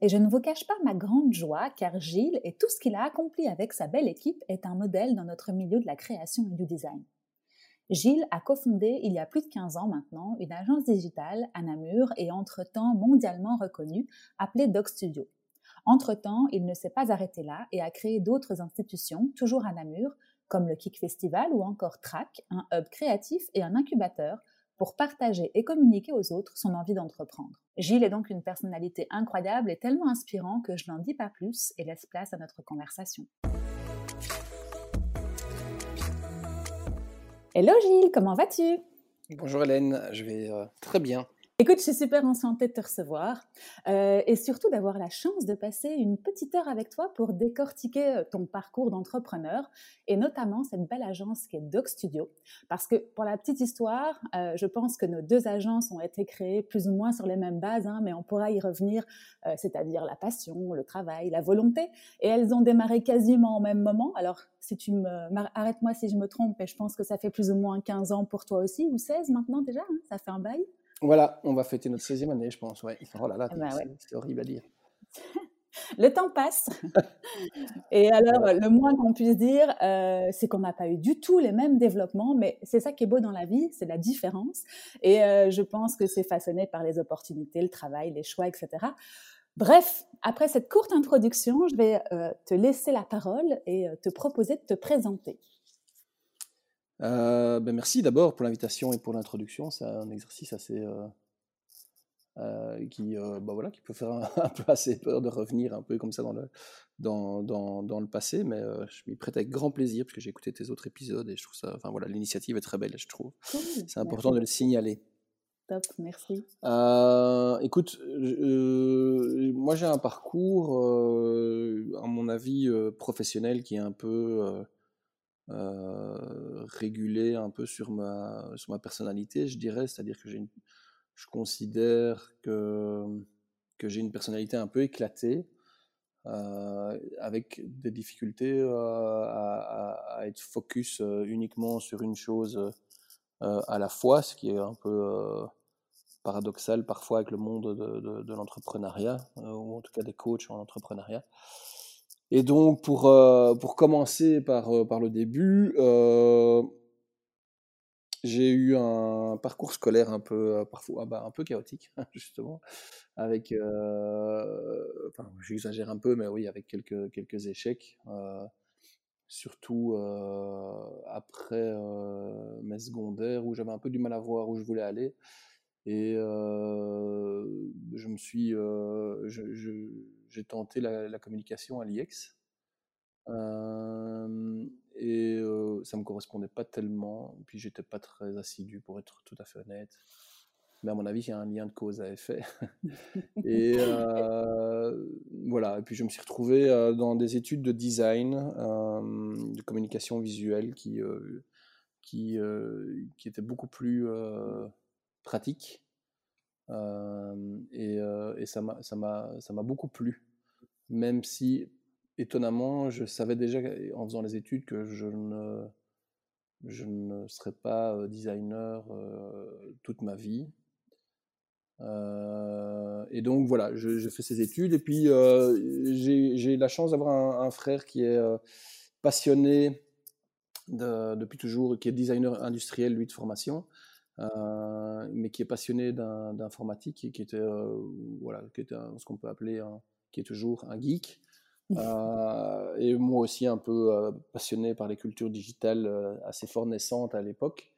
et je ne vous cache pas ma grande joie, car Gilles et tout ce qu'il a accompli avec sa belle équipe est un modèle dans notre milieu de la création et du design. Gilles a cofondé il y a plus de 15 ans maintenant une agence digitale à Namur et entre-temps mondialement reconnue appelée Doc Studio. Entre-temps, il ne s'est pas arrêté là et a créé d'autres institutions, toujours à Namur, comme le Kick Festival ou encore TRAC, un hub créatif et un incubateur pour partager et communiquer aux autres son envie d'entreprendre. Gilles est donc une personnalité incroyable et tellement inspirant que je n'en dis pas plus et laisse place à notre conversation. Hello Gilles, comment vas-tu? Bonjour Hélène, je vais euh, très bien. Écoute, je suis super enchantée de te recevoir euh, et surtout d'avoir la chance de passer une petite heure avec toi pour décortiquer euh, ton parcours d'entrepreneur et notamment cette belle agence qui est Doc Studio. Parce que pour la petite histoire, euh, je pense que nos deux agences ont été créées plus ou moins sur les mêmes bases, hein, mais on pourra y revenir, c'est-à-dire la passion, le travail, la volonté. Et elles ont démarré quasiment au même moment. Alors, si tu me arrête-moi si je me trompe, mais je pense que ça fait plus ou moins 15 ans pour toi aussi, ou 16 maintenant déjà, hein, ça fait un bail. Voilà, on va fêter notre 16e année, je pense. Ouais. Oh là là, eh ben c'est horrible à dire. le temps passe. Et alors, le moins qu'on puisse dire, euh, c'est qu'on n'a pas eu du tout les mêmes développements, mais c'est ça qui est beau dans la vie, c'est la différence. Et euh, je pense que c'est façonné par les opportunités, le travail, les choix, etc. Bref, après cette courte introduction, je vais euh, te laisser la parole et te proposer de te présenter. Euh, ben merci d'abord pour l'invitation et pour l'introduction. C'est un exercice assez euh, euh, qui, bah voilà, qui peut faire un, peu assez peur de revenir un peu comme ça dans le, dans, dans, dans le passé, mais je m'y prête avec grand plaisir parce que j'ai écouté tes autres épisodes et je trouve ça, enfin voilà, l'initiative est très belle, je trouve. C'est important de le signaler. Top, merci. écoute, moi j'ai un parcours, à mon avis, professionnel qui est un peu euh, réguler un peu sur ma, sur ma personnalité, je dirais. C'est-à-dire que je considère que, que j'ai une personnalité un peu éclatée, euh, avec des difficultés euh, à, être focus uniquement sur une chose à la fois, ce qui est un peu paradoxal parfois avec le monde de, de, de l'entrepreneuriat, ou en tout cas des coachs en entrepreneuriat. Et donc, pour, euh, pour commencer par, euh, par le début, euh, j'ai eu un parcours scolaire un peu, parfois, bah, un peu chaotique, justement, avec, j'exagère un peu, mais oui, avec quelques, quelques échecs, surtout après mes secondaires, où j'avais un peu du mal à voir où je voulais aller. Et je me suis, j'ai tenté la, communication à l'IEX. Euh, et euh, ça me correspondait pas tellement. Puis j'étais pas très assidu pour être tout à fait honnête. Mais à mon avis, il y a un lien de cause à effet. et euh, voilà. Et puis je me suis retrouvé euh, dans des études de design, de communication visuelle qui, qui, qui étaient beaucoup plus pratiques et, et, ça m'a beaucoup plu. Même si, étonnamment, je savais déjà en faisant les études que je ne, je ne serais pas designer toute ma vie. et donc voilà, je, fais ces études et puis j'ai la chance d'avoir un, frère qui est passionné depuis toujours, qui est designer industriel lui de formation. Euh, mais qui est passionné d'informatique et qui était, euh, voilà, qui était ce qu'on peut appeler, qui est toujours un geek. Euh, et moi aussi un peu passionné par les cultures digitales assez fort naissantes à l'époque.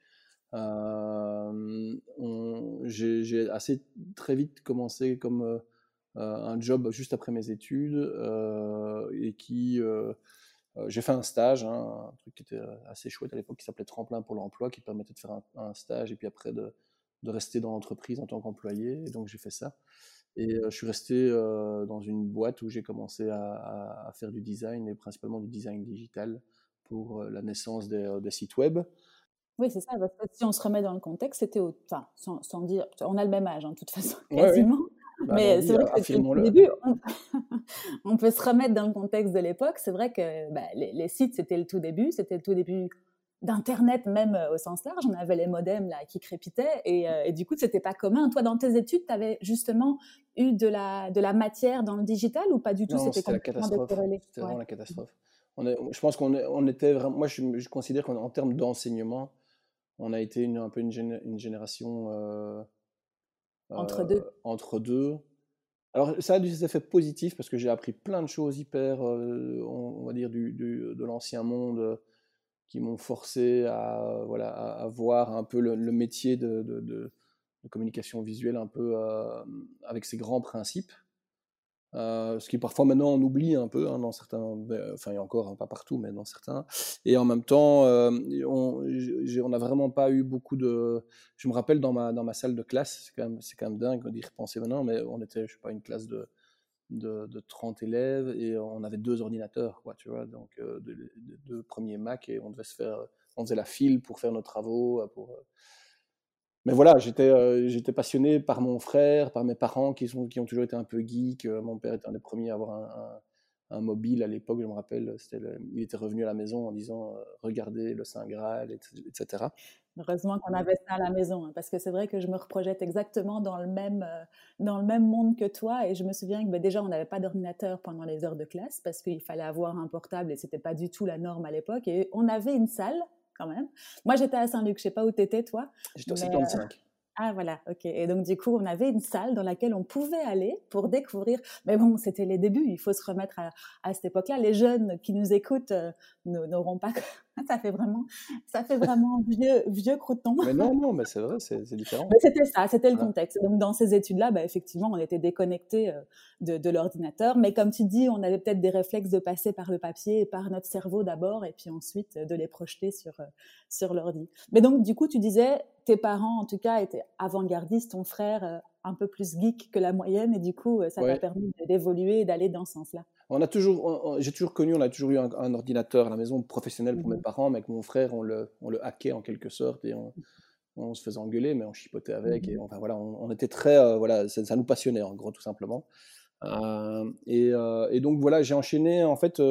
J'ai assez très vite commencé comme un job juste après mes études et qui j'ai fait un stage, hein, un truc qui était euh, assez chouette à l'époque, qui s'appelait Tremplin pour l'emploi, qui permettait de faire un, stage et puis après de, de rester dans l'entreprise en tant qu'employé. Et donc j'ai fait ça. Et je suis resté dans une boîte où j'ai commencé à, faire du design et principalement du design digital pour la naissance des, sites web. Oui, c'est ça, parce que si on se remet dans le contexte, c'était, enfin, sans, dire, on a le même âge, en hein, de toute façon, quasiment. Bah, Mais c'est vrai que au début, on... peut se remettre dans le contexte de l'époque. C'est vrai que bah, les, les, sites, c'était le tout début, c'était le tout début d'internet même euh, au sens large. On avait les modems là qui crépitaient et, euh, et du coup c'était pas commun. Toi dans tes études, tu avais justement eu de la de la matière dans le digital ou pas du tout? C'était complètement décorrélé. C'était vraiment la catastrophe. On est, je pense qu'on on était vraiment. Moi, je, je considère qu'en termes d'enseignement, on a été une, un peu une, une génération euh, entre deux. Entre deux. Alors, ça a des effets positifs parce que j'ai appris plein de choses hyper, on, va dire, du, du de l'ancien monde qui m'ont forcé à, voilà, à, voir un peu le, métier de, de, communication visuelle un peu euh, avec ses grands principes. Euh, ce qui parfois maintenant on oublie un peu hein, dans certains, ben, enfin il y a encore hein, pas partout, mais dans certains. Et en même temps, euh, on n'a vraiment pas eu beaucoup de. Je me rappelle dans ma dans ma salle de classe, c'est quand même c'est quand même dingue d'y repenser maintenant, mais on était je sais pas une classe de de, 30 élèves et on avait deux ordinateurs, quoi, tu vois, donc euh, deux, premiers Mac et on devait se faire, on faisait la file pour faire nos travaux. Mais voilà, j'étais j'étais passionné par mon frère, par mes parents qui, sont, qui ont toujours été un peu geeks. Mon père était un des premiers à avoir un, un, mobile à l'époque, je me rappelle. il était revenu à la maison en disant Regardez le Saint Graal, etc. Heureusement qu'on avait ça à la maison, hein, parce que c'est vrai que je me reprojette exactement dans le même, euh, dans le même monde que toi. Et je me souviens que bah, déjà, on n'avait pas d'ordinateur pendant les heures de classe, parce qu'il fallait avoir un portable et c'était pas du tout la norme à l'époque. Et on avait une salle, quand même. Moi, j'étais à Saint-Luc, je sais pas où tu étais, toi. J'étais au 75. Ah voilà, ok. Et donc du coup, on avait une salle dans laquelle on pouvait aller pour découvrir. Mais bon, c'était les débuts. Il faut se remettre à, à cette époque-là. Les jeunes qui nous écoutent euh, n'auront pas. ça fait vraiment, ça fait vraiment vieux, vieux crouton. Mais non, non, mais c'est vrai, c'est différent. C'était ça, c'était le contexte. Donc dans ces études-là, bah, effectivement, on était déconnecté euh, de, de l'ordinateur. Mais comme tu dis, on avait peut-être des réflexes de passer par le papier et par notre cerveau d'abord, et puis ensuite de les projeter sur euh, sur l'ordi. Mais donc du coup, tu disais tes parents, en tout cas, étaient avant-gardistes, ton frère euh, un peu plus geek que la moyenne, et du coup, euh, ça t'a permis d'évoluer et d'aller dans ce sens-là. On a toujours, j'ai toujours connu, on a toujours eu un, ordinateur à la maison professionnel pour mes mmh parents, mais avec mon frère, on le, on le hackait en quelque sorte et on, se faisait engueuler, mais on chipotait avec. Et mmh enfin voilà, on, était très, euh, voilà, ça, nous passionnait en gros tout simplement. et, et, donc voilà, j'ai enchaîné en fait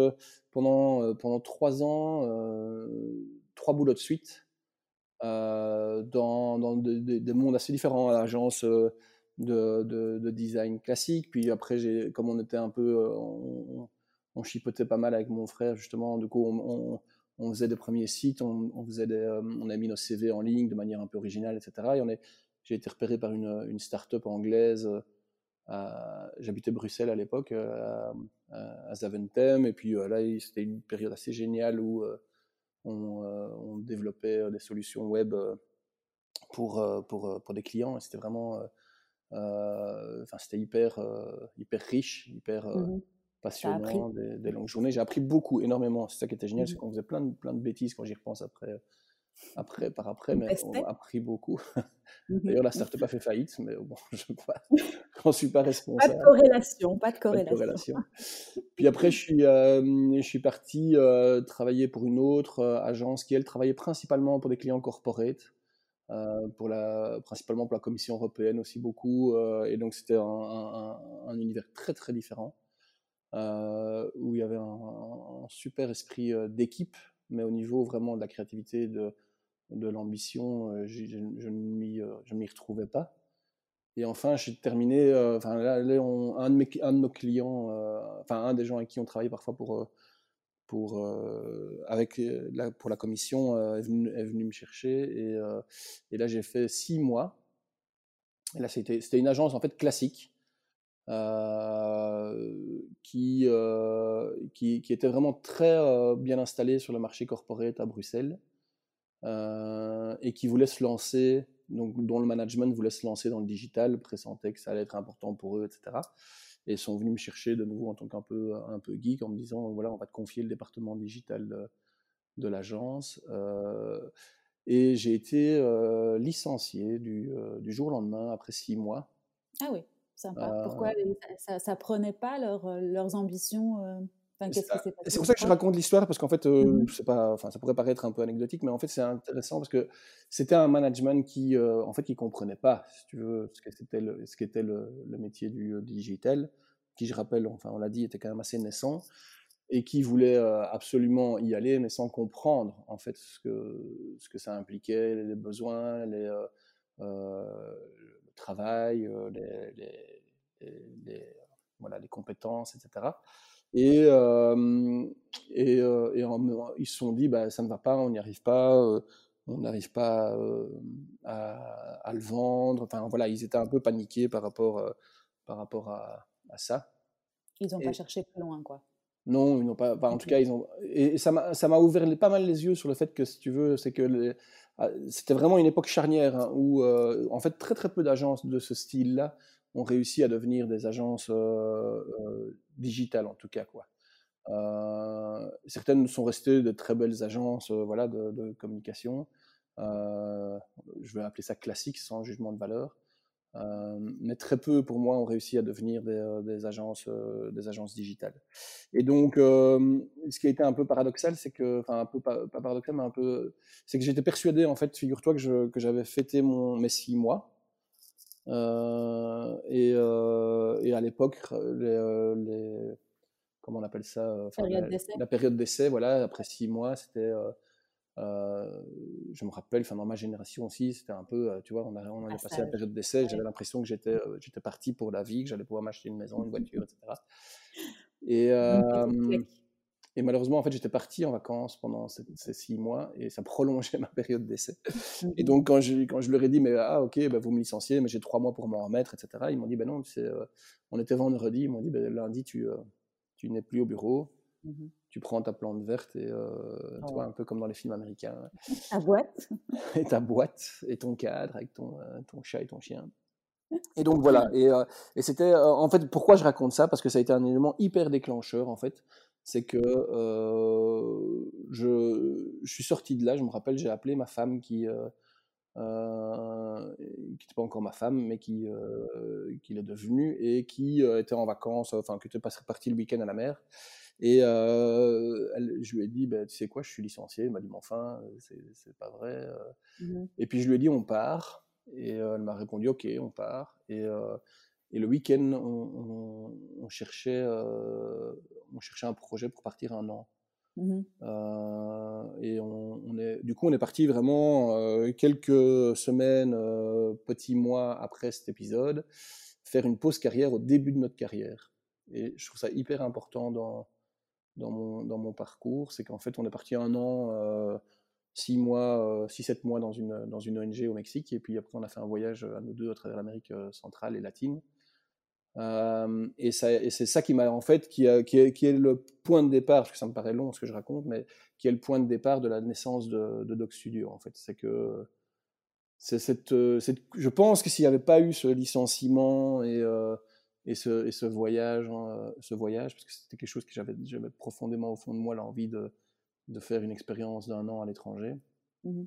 pendant pendant trois ans, trois boulots de suite. Euh, dans, dans des mondes assez différents, à l'agence euh, de, de, design classique. Puis après, comme on était un peu, euh, on, chipotait pas mal avec mon frère, justement, du coup, on, on, faisait des premiers sites, on, faisait on a mis nos CV en ligne de manière un peu originale, etc. Et j'ai été repéré par une, une start-up anglaise. J'habitais Bruxelles à l'époque, à, Zaventem, et puis là, c'était une période assez géniale où euh, on, développait euh, des solutions web euh, pour, pour, pour des clients. C'était vraiment, enfin, c'était hyper, hyper riche, hyper mmh passionnant, des, longues journées. J'ai appris beaucoup, énormément. C'est ça qui était génial, c'est mmh qu'on faisait plein de, plein de bêtises quand j'y repense après, après, par après, mais on a appris beaucoup. Mmh D'ailleurs, la startup a fait faillite, mais bon, je n'en suis pas responsable. Pas de corrélation, pas de corrélation. Puis après, je suis, euh, je suis parti euh, travailler pour une autre euh, agence qui, elle, travaillait principalement pour des clients corporate, pour la, principalement pour la Commission européenne aussi beaucoup. et donc, c'était un, un, univers très, très différent, où il y avait un, super esprit d'équipe, mais au niveau vraiment de la créativité, de de l'ambition, euh, je, je, je ne m'y retrouvais pas. Et enfin, j'ai terminé. Euh, enfin, là, un, de mes, un, de nos clients, euh, enfin un des gens avec qui on travaille parfois pour pour avec la, pour la commission est venu, est, venu, me chercher et, là j'ai fait six mois. Et là c'était une agence en fait classique qui, qui, était vraiment très bien installée sur le marché corporate à Bruxelles euh, et qui voulaient se lancer, donc dont le management voulait se lancer dans le digital, pressentait que ça allait être important pour eux, etc. Et sont venus me chercher de nouveau en tant qu'un peu, un peu geek en me disant voilà, on va te confier le département digital de, de l'agence. Euh, et j'ai été euh, licencié du, du, jour au lendemain après six mois. Ah oui. sympa. Pourquoi ça, ça, prenait pas leurs ambitions c'est pour ça que je raconte l'histoire, parce qu'en fait, euh, mmh pas, enfin, ça pourrait paraître un peu anecdotique, mais en fait, c'est intéressant parce que c'était un management qui, euh, en fait, qui comprenait pas, si tu veux, ce qu'était le, ce qu'était le, le, métier du, euh, digital, qui, je rappelle, enfin, on l'a dit, était quand même assez naissant, et qui voulait absolument y aller, mais sans comprendre, en fait, ce que, ce que ça impliquait, les besoins, les, le travail, les, les, les, voilà, les compétences, etc. Et, et, et ils se sont dit, bah, ça ne va pas, on n'y arrive pas, on n'arrive pas à, à, le vendre. Enfin voilà, ils étaient un peu paniqués par rapport, par rapport à, à ça. Ils n'ont pas cherché plus loin, quoi. Non, ils n'ont pas. en tout cas, ils ont. Et ça m'a ouvert pas mal les yeux sur le fait que, si tu veux, c'est que ah, c'était vraiment une époque charnière hein, où, en fait, très très peu d'agences de ce style-là ont réussi à devenir des agences digitales en tout cas quoi. certaines sont restées de très belles agences voilà de, communication. je vais appeler ça classique sans jugement de valeur. mais très peu pour moi ont réussi à devenir des, agences des agences digitales. Et donc ce qui a été un peu paradoxal, c'est que enfin un peu pas, paradoxal mais un peu c'est que j'étais persuadé en fait figure-toi que que j'avais fêté mon mes six mois euh, et, euh, et, à l'époque, les, euh, les, comment on appelle ça la, période d'essai, voilà, après six mois, c'était. je me rappelle, enfin dans ma génération aussi, c'était un peu, tu vois, on, a, on avait passé la période d'essai. J'avais l'impression que j'étais, j'étais parti pour la vie, que j'allais pouvoir m'acheter une maison, une voiture, etc. Et, et malheureusement, en fait, j'étais parti en vacances pendant ces, six mois et ça prolongeait ma période d'essai. Et donc, quand je, quand je leur ai dit, mais ah, ok, bah, vous me licenciez, mais j'ai trois mois pour m'en remettre, etc., ils m'ont dit, ben non, euh, on était vendredi, ils m'ont dit, ben, lundi, tu, euh, tu n'es plus au bureau, mmh tu prends ta plante verte et euh, vois, un peu comme dans les films américains. Ta boîte. et ta boîte et ton cadre avec ton, ton chat et ton chien. Et donc voilà, et, et c'était en fait pourquoi je raconte ça? Parce que ça a été un élément hyper déclencheur en fait c'est que euh, je, je, suis sorti de là, je me rappelle, j'ai appelé ma femme qui euh, euh, qui n'était pas encore ma femme, mais qui, qui l'est devenue et qui était en vacances, enfin qui était partie le week-end à la mer. Et elle, je lui ai dit, bah, tu sais quoi, je suis licencié. Elle m'a dit, mais enfin, c'est pas vrai. Mmh et puis je lui ai dit, on part. Et elle m'a répondu, ok, on part. Et et le week-end, on, cherchait, euh, on cherchait un projet pour partir un an. Mmh euh, et on, est, du coup, on est parti vraiment euh, quelques semaines, petits mois après cet épisode, faire une pause carrière au début de notre carrière. Et je trouve ça hyper important dans, dans, mon, dans mon parcours, c'est qu'en fait, on est parti un an, six mois, six, sept mois dans une, dans une ONG au Mexique, et puis après, on a fait un voyage à nous deux à travers l'Amérique centrale et latine et, c'est ça qui m'a en fait qui, qui, est, qui, est, le point de départ, parce que ça me paraît long ce que je raconte, mais qui est le point de départ de la naissance de, Doc Studio en fait. C'est que c'est cette, cette, je pense que s'il n'y avait pas eu ce licenciement et, et, ce, et ce, voyage, hein, ce voyage, parce que c'était quelque chose que j'avais profondément au fond de moi l'envie de, de faire une expérience d'un an à l'étranger. Mmh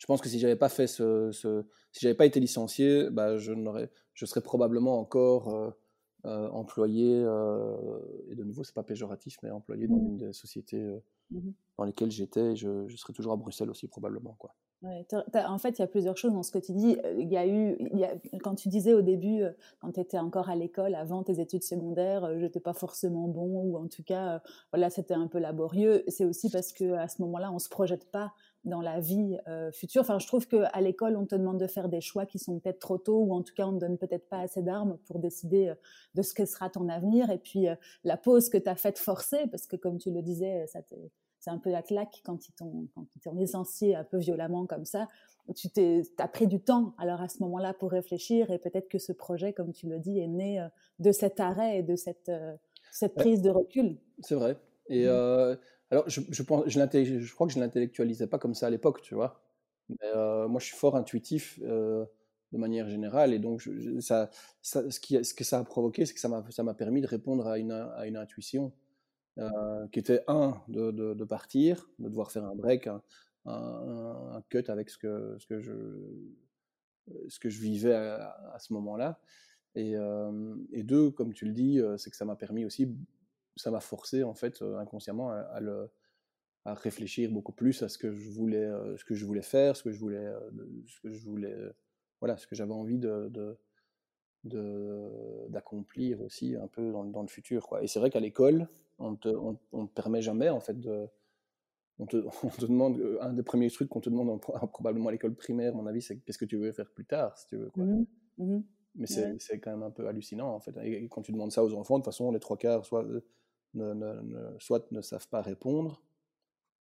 je pense que si j'avais pas fait ce, ce si j'avais pas été licencié, bah, je n'aurais, je serais probablement encore euh, employé, euh, et de nouveau, c'est pas péjoratif, mais employé dans mmh. une des sociétés euh, mmh dans lesquelles j'étais, je, je serais toujours à Bruxelles aussi, probablement. Quoi. en fait, il y a plusieurs choses dans ce que tu dis. Il y a eu, il y a, quand tu disais au début, quand tu étais encore à l'école, avant tes études secondaires, je n'étais pas forcément bon, ou en tout cas, voilà, c'était un peu laborieux. C'est aussi parce que à ce moment-là, on se projette pas dans la vie euh, future. Enfin, je trouve qu'à l'école, on te demande de faire des choix qui sont peut-être trop tôt, ou en tout cas, on ne donne peut-être pas assez d'armes pour décider euh, de ce que sera ton avenir. Et puis, euh, la pause que tu as faite forcée, parce que comme tu le disais, ça c'est un peu la claque quand ils t'ont licencié un peu violemment comme ça. Tu as pris du temps alors à ce moment-là pour réfléchir et peut-être que ce projet, comme tu le dis, est né de cet arrêt et de cette, cette prise de recul. C'est vrai. Et mmh. Alors, je, crois que je ne l'intellectualisais pas comme ça à l'époque, tu vois. Euh, moi, je suis fort intuitif euh, de manière générale. Et donc, ce, que ça a provoqué, c'est que ça m'a permis de répondre à une, intuition euh, qui était, un, de, partir, de devoir faire un break, un, cut avec ce que, je, vivais à, ce moment-là. Et deux, comme tu le dis, c'est que ça m'a permis aussi, ça m'a forcé en fait inconsciemment à, le, à, réfléchir beaucoup plus à ce que je voulais, ce que je voulais faire, ce que je voulais, ce que je voulais, voilà, ce que j'avais envie de, d'accomplir aussi un peu dans, dans, le futur. Quoi. Et c'est vrai qu'à l'école, on ne te, on, on te, permet jamais en fait de, on te, on te, demande, un des premiers trucs qu'on te demande probablement à l'école primaire, à mon avis, c'est qu'est-ce que tu veux faire plus tard, si tu veux. Quoi. Mmh mmh Mais c'est quand même un peu hallucinant, en fait. Et quand tu demandes ça aux enfants, de toute façon, les trois quarts soit euh, ne, ne, soit ne savent pas répondre,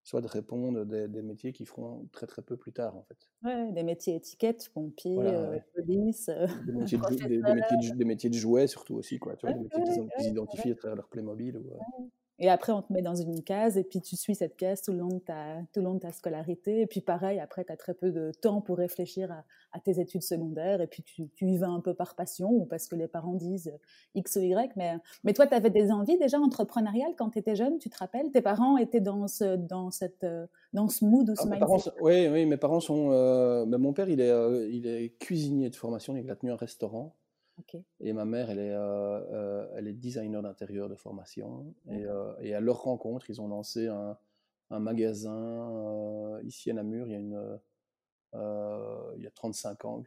soit de répondre des, des, métiers qui feront très très peu plus tard, en fait. Ouais, des métiers étiquettes, pompiers, euh, police, euh, des, métiers de, des, métiers de, des, métiers de, jouets surtout aussi, quoi. Tu vois, des métiers qu'ils identifient à travers leur Playmobil. Ou, et après, on te met dans une case et puis tu suis cette case tout le long de ta, tout le long de ta scolarité. Et puis pareil, après, tu as très peu de temps pour réfléchir à, tes études secondaires. Et puis tu, tu, y vas un peu par passion ou parce que les parents disent X ou Y. Mais, mais toi, tu avais des envies déjà entrepreneuriales quand tu étais jeune, tu te rappelles? Tes parents étaient dans ce, dans cette, dans ce mood ou ce ah, mindset? Oui, oui, mes parents sont. Euh, ben, mon père, il est, euh, il est cuisinier de formation, il a tenu un restaurant. Et ma mère, elle est, euh, euh, elle est designer d'intérieur de formation. Et, euh, et, à leur rencontre, ils ont lancé un, un magasin ici à Namur, il y a, une, il y a 35 ans,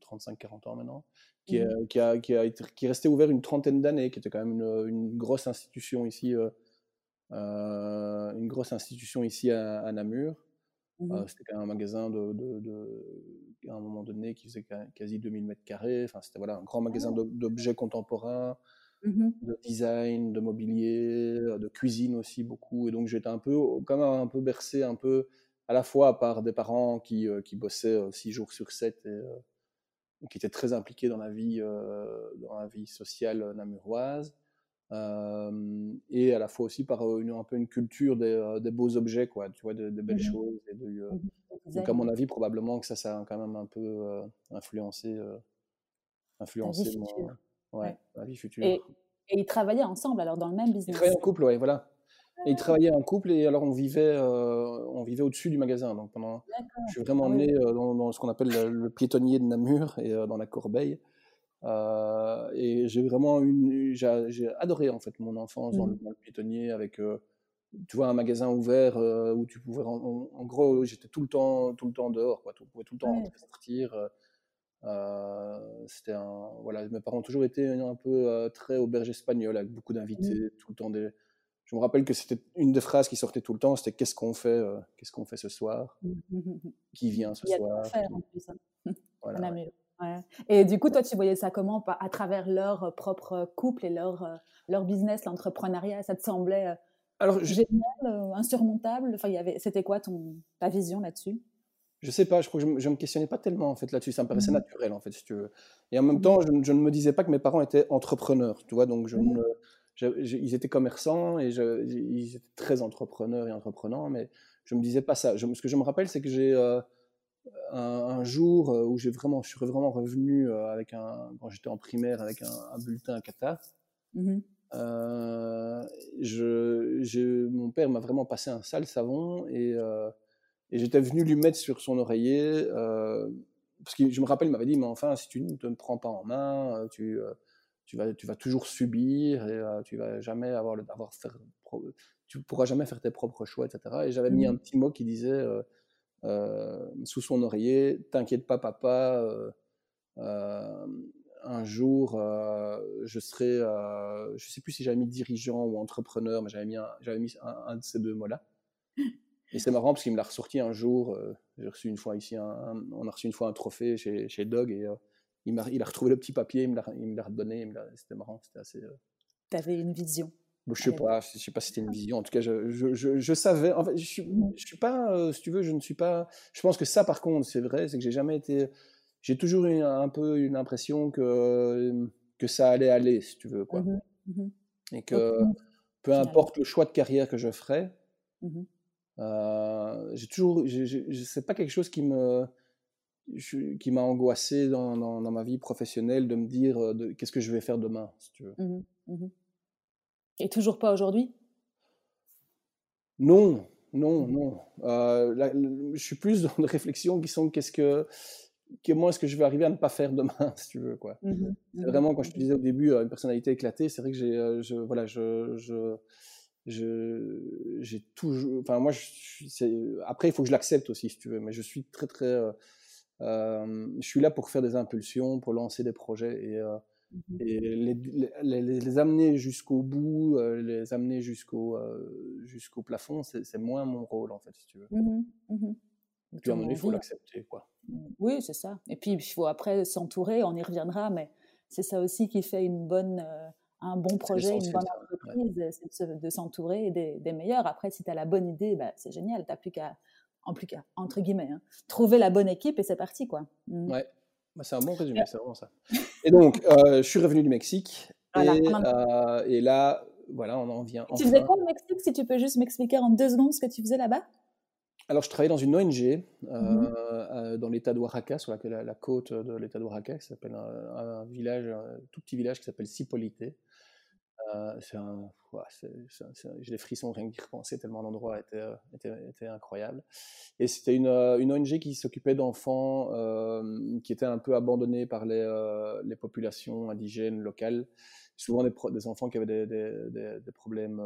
35-40 ans maintenant, qui, est, mmh. qui, a, qui, a été, qui est resté ouvert une trentaine d'années, qui était quand même une, une grosse institution ici, une grosse institution ici à, à Namur. Mmh c'était quand même un magasin de, de, de, à un moment donné qui faisait quasi 2000 mètres carrés. Enfin, c'était voilà, un grand magasin ah. d'objets contemporains, mmh de design, de mobilier, de cuisine aussi beaucoup. Et donc j'étais un peu, quand même un peu bercé, un peu à la fois par des parents qui, qui bossaient 6 jours sur 7 et qui étaient très impliqués dans la vie, dans la vie sociale namuroise. Euh, et à la fois aussi par une, un peu une culture des, euh, des beaux objets, quoi, tu vois, des, belles mmh choses. Et de, euh, mmh donc, à mon avis, probablement que ça, ça a quand même un peu influencé, influencé ouais, la vie future. Et, et, ils travaillaient ensemble, alors, dans le même business Ils travaillaient en couple, ouais, voilà. Et ils ah. travaillaient en couple et alors on vivait, on vivait au-dessus du magasin. Donc pendant, je suis vraiment ah emmené dans, dans, ce qu'on appelle le, le, piétonnier de Namur et dans la Corbeille. Euh, et j'ai vraiment une, j'ai adoré en fait mon enfance dans, le, mmh. piétonnier avec, euh, tu vois, un magasin ouvert euh, où tu pouvais, en, gros, j'étais tout le temps, tout le temps dehors, quoi. Tu pouvais tout le temps rentrer, sortir. c'était un, voilà, mes parents ont toujours été un peu très auberge espagnole avec beaucoup d'invités, mmh. tout le temps des. Je me rappelle que c'était une des phrases qui sortait tout le temps, c'était qu'est-ce qu'on fait, qu'est-ce qu'on fait ce soir, mmh, qui vient ce soir? Faire, en plus, hein. voilà, et du coup, toi, tu voyais ça comment À travers leur euh, propre couple et leur, euh, leur business, l'entrepreneuriat, ça te semblait euh, Alors, génial, insurmontable? Enfin, C'était quoi ton, ta vision là-dessus? Je sais pas, je crois que je, ne me questionnais pas tellement en fait là-dessus, ça me paraissait mmh naturel en fait, si tu veux. Et en même mmh temps, je, ne me disais pas que mes parents étaient entrepreneurs, tu vois, donc je mmh ils étaient commerçants et ils étaient très entrepreneurs et entreprenants, mais je me disais pas ça. ce que je me rappelle, c'est que j'ai un, jour euh, où j'ai vraiment, je suis vraiment revenu euh, avec un, quand j'étais en primaire avec un, bulletin à Cata. Mmh euh, je, mon père m'a vraiment passé un sale savon et, et j'étais venu lui mettre sur son oreiller parce que je me rappelle, il m'avait dit, mais enfin, si tu ne te prends pas en main, tu, tu, vas, tu vas toujours subir et tu vas jamais avoir le, avoir faire, tu pourras jamais faire tes propres choix, etc. Et j'avais mis mmh un petit mot qui disait, euh, sous son oreiller, t'inquiète pas papa, euh, euh, un jour je serai, je sais plus si j'avais mis dirigeant ou entrepreneur, mais j'avais mis, un, j'avais mis un, de ces deux mots-là. Et c'est marrant parce qu'il me l'a ressorti un jour. j'ai reçu une fois ici, un, on a reçu une fois un trophée chez, chez Dog et il, a retrouvé le petit papier, il me l'a, redonné. c'était marrant, c'était assez. Tu avais une vision je sais pas, je sais pas si c'était une vision. En tout cas, je, je, je, savais. En fait, je suis, je suis pas, euh, si tu veux, je ne suis pas. Je pense que ça, par contre, c'est vrai, c'est que j'ai jamais été. J'ai toujours eu un peu une impression que que ça allait aller, si tu veux, quoi. Mmh mmh Et que peu importe le choix de carrière que je ferais, mmh euh, j'ai toujours, c'est pas quelque chose qui me qui m'a angoissé dans, dans, dans, ma vie professionnelle de me dire de, qu'est-ce que je vais faire demain, si tu veux. Et toujours pas aujourd'hui? Non, non, non. Euh, je suis plus dans des réflexions qui sont qu'est-ce que comment est-ce que je vais arriver à ne pas faire demain, si tu veux, quoi. C'est mmh vraiment, quand je te disais au début, une personnalité éclatée, c'est vrai que j'ai, je, voilà, je, je, j'ai toujours, enfin, moi, je, après, il faut que je l'accepte aussi, si tu veux, mais je suis très, très, je suis là pour faire des impulsions, pour lancer des projets et, et les, les, les, amener jusqu'au bout, les amener jusqu'au jusqu'au plafond, c'est moins mon rôle, en fait, si tu veux. Puis à un moment il faut l'accepter, quoi. Oui, c'est ça. Et puis, il faut après s'entourer, on y reviendra, mais c'est ça aussi qui fait une bonne, euh, un bon projet, une bonne entreprise, c'est de s'entourer des, des, meilleurs. Après, si tu as la bonne idée, bah, c'est génial, tu n'as plus qu'à, en plus qu'à, entre guillemets, hein, trouver la bonne équipe et c'est parti, quoi. Mmh. Ouais, bah, c'est un bon résumé, c'est vraiment ça. Et donc, euh, je suis revenu du Mexique, et, euh, et, là, voilà, on en vient. Tu faisais quoi au Mexique, si tu peux juste m'expliquer en deux secondes ce que tu faisais là-bas? Alors, je travaillais dans une ONG mmh euh, dans l'état d'Oaxaca, sur la, la, côte de l'état d'Oaxaca, qui s'appelle un, village, un tout petit village qui s'appelle Cipolite. Euh, j'ai des frissons rien d'y repenser, tellement l'endroit était, euh, était, était, incroyable. Et c'était une, une, ONG qui s'occupait d'enfants qui étaient un peu abandonnés par les, les populations indigènes locales, souvent des, des enfants qui avaient des, des, des problèmes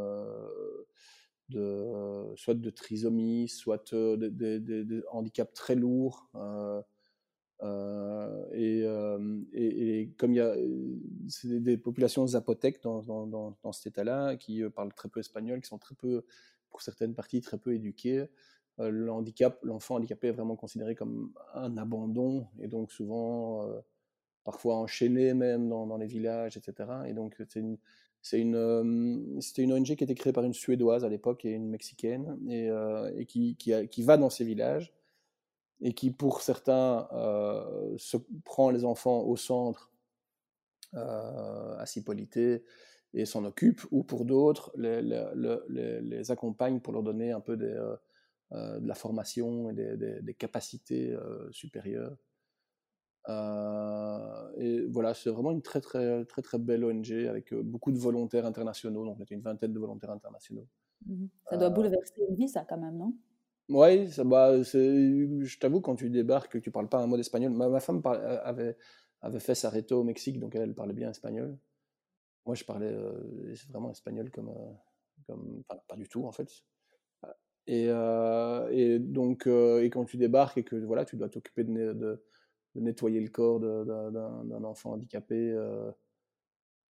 de, soit de trisomie, soit euh, de, handicaps très lourds. Euh, euh, et, et, comme il y a des, populations zapotèques dans, cet état-là, qui parlent très peu espagnol, qui sont très peu, pour certaines parties, très peu éduquées, le handicap, l'enfant handicapé est vraiment considéré comme un abandon, et donc souvent, parfois enchaîné même dans, les villages, etc. Et donc c'est une, c'était une ONG qui a été créée par une Suédoise à l'époque et une Mexicaine, et, qui, va dans ces villages, et qui, pour certains, se prend les enfants au centre à Cipolité et s'en occupe, ou pour d'autres, les, les, les, accompagne pour leur donner un peu des, de la formation et des, des, des capacités supérieures. Euh, et voilà, c'est vraiment une très très très très belle ONG avec euh, beaucoup de volontaires internationaux. Donc, on était une vingtaine de volontaires internationaux. Mmh ça doit euh, bouleverser une vie, ça, quand même, non? Oui, bah, je t'avoue, quand tu débarques, que tu parles pas un mot d'espagnol. Ma, femme avait, avait fait sa réto au Mexique, donc elle, parlait bien espagnol. Moi, je parlais vraiment espagnol comme, comme pas du tout, en fait. Et, et donc, et quand tu débarques et que voilà, tu dois t'occuper de, de nettoyer le corps d'un enfant handicapé euh,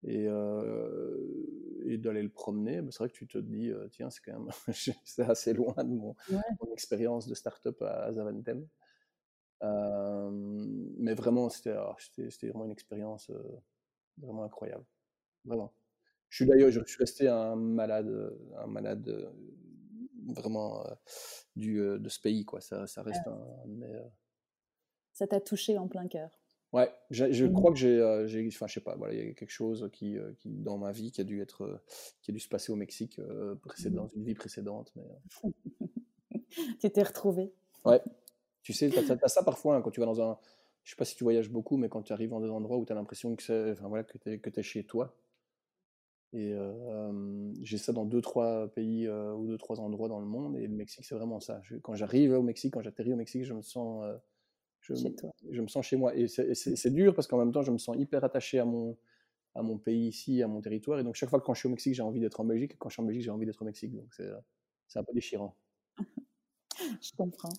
et, euh, et d'aller le promener, c'est vrai que tu te dis, euh, tiens, c'est quand même c'est assez loin de mon, expérience de start-up à, Zaventem. mais vraiment, ah, c'était vraiment une expérience vraiment incroyable. Vraiment. Je suis d'ailleurs, je suis resté un malade, un malade vraiment du, de ce pays, quoi. Ça, ça reste un, ça t'a touché en plein cœur. Ouais, je mmh. crois que euh, j'ai, enfin, je sais pas, voilà, il y a quelque chose qui, euh, qui, dans ma vie, qui a dû être, euh, qui a dû se passer au Mexique dans mmh. une vie précédente. Mais, tu t'es retrouvé. Ouais, tu sais, tu as, ça parfois hein, quand tu vas dans un, je sais pas si tu voyages beaucoup, mais quand tu arrives dans des endroits où tu as l'impression que c'est, enfin voilà, que tu es, que es chez toi. Et j'ai ça dans deux, trois pays ou deux, trois endroits dans le monde. Et le Mexique, c'est vraiment ça. quand j'arrive au Mexique, quand j'atterris au Mexique, je me sens je, je me sens chez moi. Et c'est dur parce qu'en même temps, je me sens hyper attaché à mon, à mon pays ici, à mon territoire. Et donc, chaque fois que quand je suis au Mexique, j'ai envie d'être en Belgique. Et quand je suis en Belgique, j'ai envie d'être au Mexique. Donc, c'est un peu déchirant. je comprends.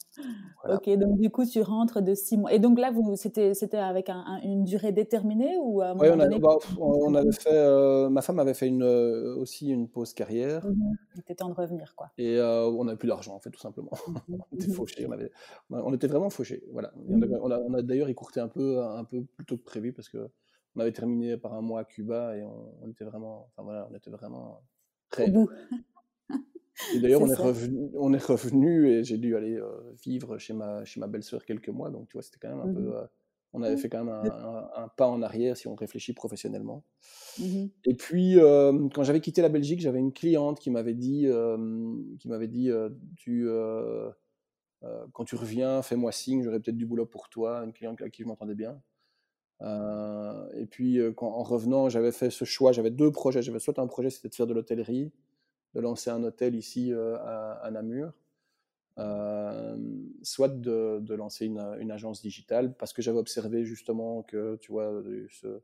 Ok, donc du coup, tu rentres de six mois. Et donc là, c'était avec une durée déterminée ou à Oui, bah, on, avait fait. Euh, ma femme avait fait une, euh, aussi une pause carrière. Mmh Il était temps de revenir, quoi. Et euh, on n'avait plus d'argent, en fait, tout simplement. Mmh on était fauchés. On, avait, on était vraiment fauchés. Voilà. Mmh on a, on a, d'ailleurs écourté un peu, un peu plus tôt que prévu parce que on avait terminé par un mois à Cuba et on, était vraiment, enfin voilà, on était vraiment Au bout. Et d'ailleurs, on, est revenu, on est revenu et j'ai dû aller euh, vivre chez ma, chez ma belle-sœur quelques mois. Donc, tu vois, c'était quand même un mmh peu. Euh, on avait mmh. fait quand même un, pas en arrière si on réfléchit professionnellement. Mmh et puis, euh, quand j'avais quitté la Belgique, j'avais une cliente qui m'avait dit, qui m'avait dit tu, quand tu reviens, fais-moi signe, j'aurai peut-être du boulot pour toi. Une cliente avec qui je m'entendais bien. et puis, quand, en revenant, j'avais fait ce choix. J'avais deux projets. J'avais soit un projet, c'était de faire de l'hôtellerie de lancer un hôtel ici euh, à, Namur. soit de, de lancer une, une, agence digitale, parce que j'avais observé justement que, tu vois, ce,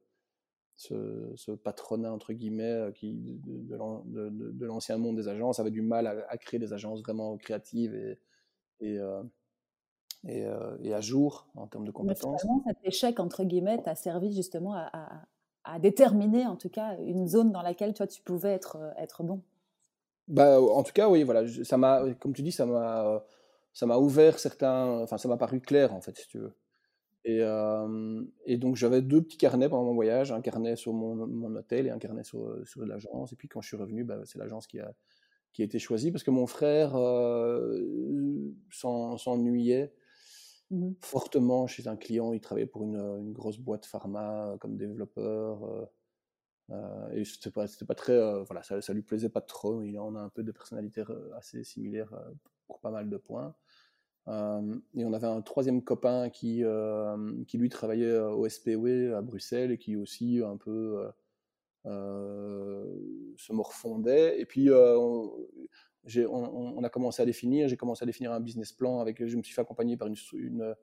ce, ce patronat, entre guillemets, qui, de, de l'ancien monde des agences avait du mal à, créer des agences vraiment créatives et, et, et, et, à jour en termes de compétences. Mais cet échec, entre guillemets, t'a servi justement à, à, déterminer, en tout cas, une zone dans laquelle toi, tu pouvais être, être bon. Bah, en tout cas, oui, voilà, ça m'a, comme tu dis, ça m'a, ça m'a ouvert certains, enfin, ça m'a paru clair, en fait, si tu veux. Et, et donc, j'avais deux petits carnets pendant mon voyage, un carnet sur mon, mon hôtel et un carnet sur, sur l'agence. Et puis, quand je suis revenu, bah, c'est l'agence qui a, qui a été choisie parce que mon frère s'ennuyait mmh fortement chez un client. Il travaillait pour une, une grosse boîte pharma comme développeur. Euh, et c'était pas, c'était pas très, euh, voilà, ça, ça lui plaisait pas trop. Il en a un peu de personnalité euh, assez similaire pour pas mal de points. et on avait un troisième copain qui, qui lui travaillait au SPW à Bruxelles et qui aussi un peu se morfondait. Et puis on, on, a commencé à définir, j'ai commencé à définir un business plan avec, je me suis fait accompagner par une, une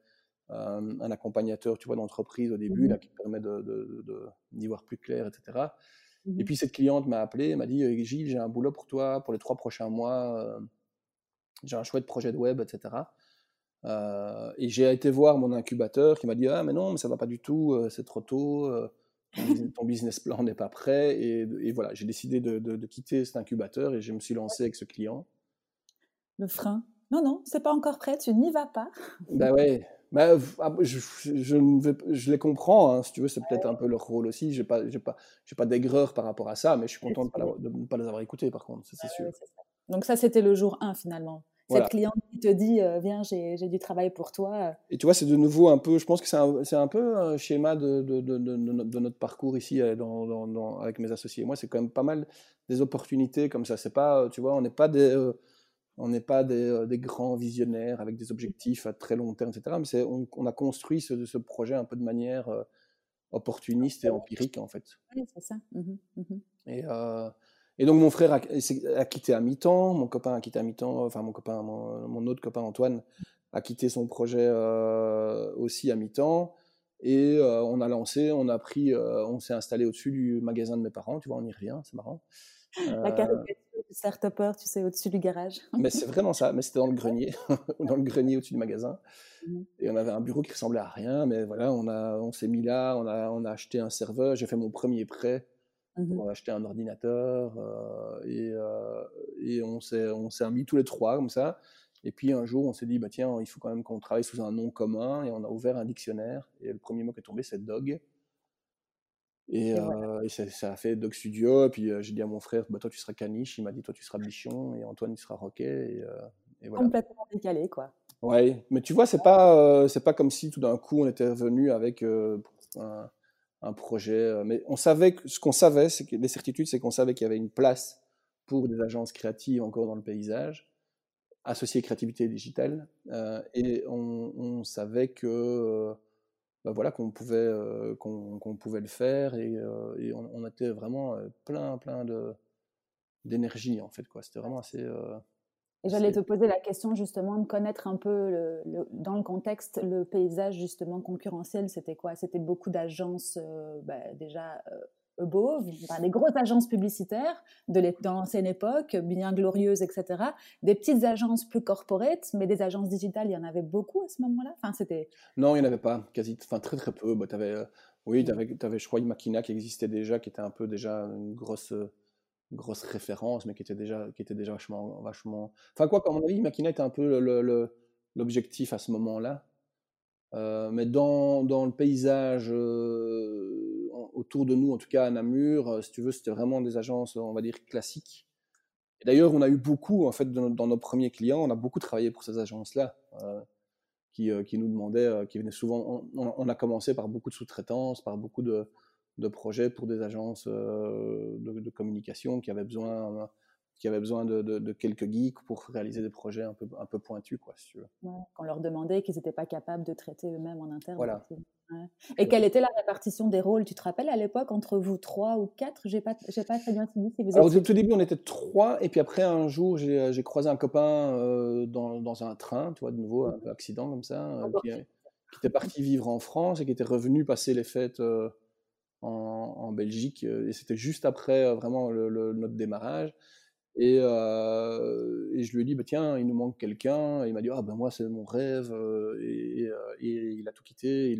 un, accompagnateur, tu vois, d'entreprise au début, mmh là, qui permet d'y de, de, voir plus clair, etc. Et mmh puis cette cliente m'a appelé, m'a dit «Euh, Gilles, j'ai un boulot pour toi pour les trois prochains mois, euh, j'ai un chouette projet de web, etc. Euh, et j'ai été voir mon incubateur qui m'a dit Ah, mais non, mais ça va pas du tout, c'est trop tôt, ton, business plan n'est pas prêt. Et, voilà, j'ai décidé de, de, quitter cet incubateur et je me suis lancé avec ce client. Le frein Non, non, c'est pas encore prêt, tu n'y vas pas. Bah ouais, bah, ah, je, je, je, les comprends, hein, si tu veux, c'est peut-être un peu leur rôle aussi. Je n'ai pas, pas, pas d'aigreur par rapport à ça, mais je suis content de ne pas, les avoir écoutés, par contre, c'est sûr. Donc ça, c'était le jour 1, finalement. Cette cliente qui te dit, euh, viens, j'ai du travail pour toi. Euh. Et tu vois, c'est de nouveau un peu, je pense que c'est un, un, peu un schéma de, de, de, de notre parcours ici euh, dans, dans, avec mes associés. Moi, c'est quand même pas mal des opportunités comme ça. C'est pas, tu vois, on n'est pas des on n'est pas euh, des, grands visionnaires avec des objectifs à très long terme, etc. Mais on, on, a construit ce, projet un peu de manière euh, opportuniste et empirique, en fait. Oui, c'est ça. Mmh mmh euh, et, donc, mon frère a, quitté à mi-temps, mon copain a quitté à mi-temps, enfin, mon copain, mon, autre copain Antoine a quitté son projet aussi à mi-temps. Et on a lancé, on a pris, on s'est installé au-dessus du magasin de mes parents, tu vois, on y revient, c'est marrant. La caricature start-upper, tu sais, au-dessus du garage. Mais c'est vraiment ça, mais c'était dans le grenier, dans le grenier au-dessus du magasin. Mmh. Et on avait un bureau qui ressemblait à rien, mais voilà, on, a, on s'est mis là, on a, on a acheté un serveur, j'ai fait mon premier prêt mmh pour acheter un ordinateur, euh, et, euh, et on, s'est, on s'est mis tous les trois comme ça. Et puis un jour, on s'est dit, bah, tiens, il faut quand même qu'on travaille sous un nom commun, et on a ouvert un dictionnaire, et le premier mot qui est tombé, c'est dog. Et, euh, ça, a fait Dog Studio. Et puis j'ai dit à mon frère, bah, toi tu seras caniche. Il m'a dit, toi tu seras bichon. Et Antoine, il sera roquet. Et, et voilà. Complètement décalé, quoi. Ouais, mais tu vois, c'est pas, c'est pas comme si tout d'un coup on était revenu avec un, un, projet. Mais on savait que, ce qu'on savait, c'est que les certitudes, c'est qu'on savait qu'il y avait une place pour des agences créatives encore dans le paysage, associées créativité digitale. et on, on, savait que bah, voilà qu'on pouvait euh, qu'on pouvait le faire et, euh, et on, était vraiment euh, plein plein de d'énergie en fait quoi. C'était vraiment assez et j'allais te poser la question justement de connaître un peu le, dans le contexte le paysage justement concurrentiel c'était quoi? C'était beaucoup d'agences bah, déjà beaux, des grosses agences publicitaires de l'ancienne époque, bien glorieuses, etc. Des petites agences plus corporate, mais des agences digitales, il y en avait beaucoup à ce moment-là? Enfin. Non, il n'y en avait pas, quasi, enfin très très peu. Bah, avais, euh, oui, tu avais, je crois, Makina qui existait déjà, qui était un peu déjà une grosse grosse référence, mais qui était déjà, qui était déjà vachement, vachement. Enfin quoi, à mon avis, Makina était un peu l'objectif à ce moment-là. Euh, mais dans, dans, le paysage euh, autour de nous, en tout cas à Namur, euh, si tu veux, c'était vraiment des agences, on va dire, classiques. Et d'ailleurs, on a eu beaucoup, en fait, dans, nos premiers clients, on a beaucoup travaillé pour ces agences-là, qui, qui, nous demandaient, qui venaient souvent. On, a commencé par beaucoup de sous-traitance, par beaucoup de, de, projets pour des agences de, de, communication qui avaient besoin qui avaient besoin de, quelques geeks pour réaliser des projets un peu, un peu pointus, quoi, si tu veux. qu'on leur demandait qu'ils n'étaient pas capables de traiter eux-mêmes en interne. Voilà. Et quelle était la répartition des rôles? Tu te rappelles à l'époque entre vous trois ou quatre? J'ai pas, j'ai pas très bien suivi. Si vous au tout début, on était trois, et puis après un jour, j'ai, j'ai croisé un copain euh, dans, dans, un train, tu vois, de nouveau un accident comme ça, euh, qui, qui, était parti vivre en France et qui était revenu passer les fêtes. Euh, en, en, Belgique, et c'était juste après vraiment le, notre démarrage. Et, euh, et, je lui ai dit, bah, tiens, il nous manque quelqu'un. Il m'a dit, ah ben moi, c'est mon rêve. Euh, et, euh, et, il a tout quitté. Et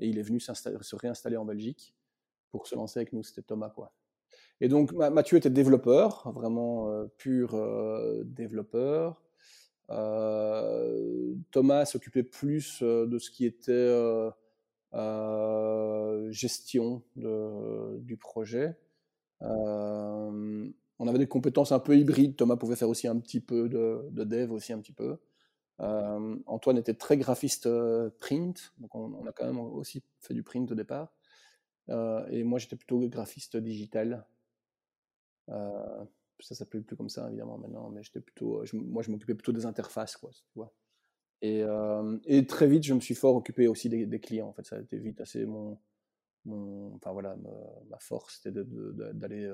il est venu se réinstaller en Belgique pour se lancer avec nous. C'était Thomas, quoi. Et donc, Mathieu était développeur, vraiment pur développeur. Thomas s'occupait plus de ce qui était gestion du projet. On avait des compétences un peu hybrides. Thomas pouvait faire aussi un petit peu de, dev, aussi un petit peu. Euh, Antoine était très graphiste euh, print, donc on, a quand même aussi fait du print au départ. Euh, et moi, j'étais plutôt graphiste digital. ça s'appelait plus comme ça, évidemment, maintenant, mais j'étais plutôt, moi, je m'occupais plutôt des interfaces, quoi. Et, très vite, je me suis fort occupé aussi des, clients. En fait, ça a été vite assez mon, enfin voilà, ma, force, c'était d'aller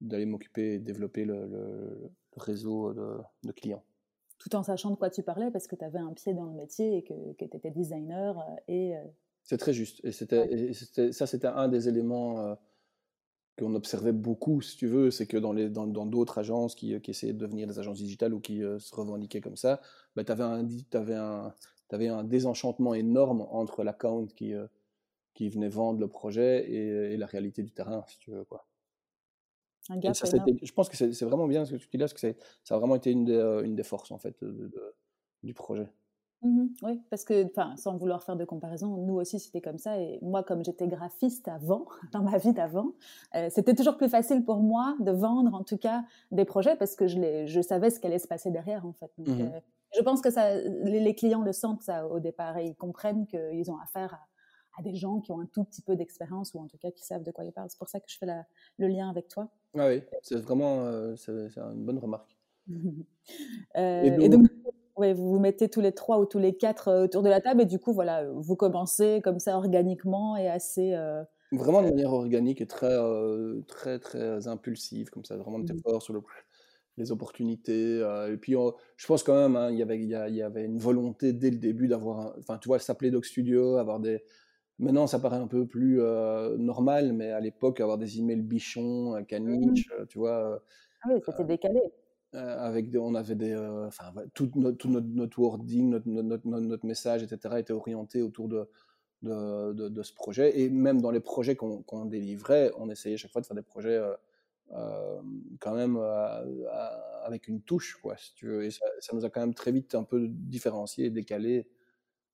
d'aller m'occuper et développer le, réseau de, clients. Tout en sachant de quoi tu parlais, parce que tu avais un pied dans le métier et que, que tu étais designer. Euh, et, euh, C'est très juste. Et, c'était, ça, c'était un des éléments euh, qu'on observait beaucoup, si tu veux, c'est que dans, les, dans, d'autres agences qui, qui, essayaient de devenir des agences digitales ou qui se revendiquaient comme ça, bah, tu avais, un, avais, un, avais un désenchantement énorme entre l'account qui, qui venait vendre le projet et, et, la réalité du terrain, si tu veux. Quoi je pense que c'est vraiment bien ce que tu dis là, parce que ça a vraiment été une des, euh, une des forces en fait du projet. Mmh oui, parce que, sans vouloir faire de comparaison, nous aussi c'était comme ça. Et moi, comme j'étais graphiste avant, dans ma vie d'avant, euh, c'était toujours plus facile pour moi de vendre, en tout cas, des projets parce que je, je savais ce qui allait se passer derrière, en fait. Mmh euh, je pense que ça, les, les, clients le sentent ça au départ et ils comprennent qu'ils ont affaire à, à des gens qui ont un tout petit peu d'expérience ou en tout cas qui savent de quoi ils parlent. C'est pour ça que je fais le lien avec toi. Ah oui, c'est vraiment euh, c'est, une bonne remarque. Euh, et donc, ouais, vous vous mettez tous les trois ou tous les quatre euh, autour de la table et du coup, voilà, vous commencez comme ça organiquement et assez. vraiment de manière organique et très, très, très impulsive, comme ça, vraiment de mmh. fort sur le, les opportunités. et puis, je pense quand même, hein, il, y avait, il y avait une volonté dès le début d'avoir, enfin, tu vois, s'appeler Doc Studio, avoir des, Maintenant, ça paraît un peu plus euh, normal, mais à l'époque, avoir des emails bichons, caniche, mmh. tu vois. Ah oui, c'était décalé. avec on avait des, enfin, tout, notre, tout notre, notre, wording, notre, notre, notre, message, etc., était orienté autour de, de, de, ce projet. Et même dans les projets qu'on délivrait, on essayait chaque fois de faire des projets euh, quand même avec une touche, quoi, si tu veux. Et ça, ça, nous a quand même très vite un peu différencié, décalé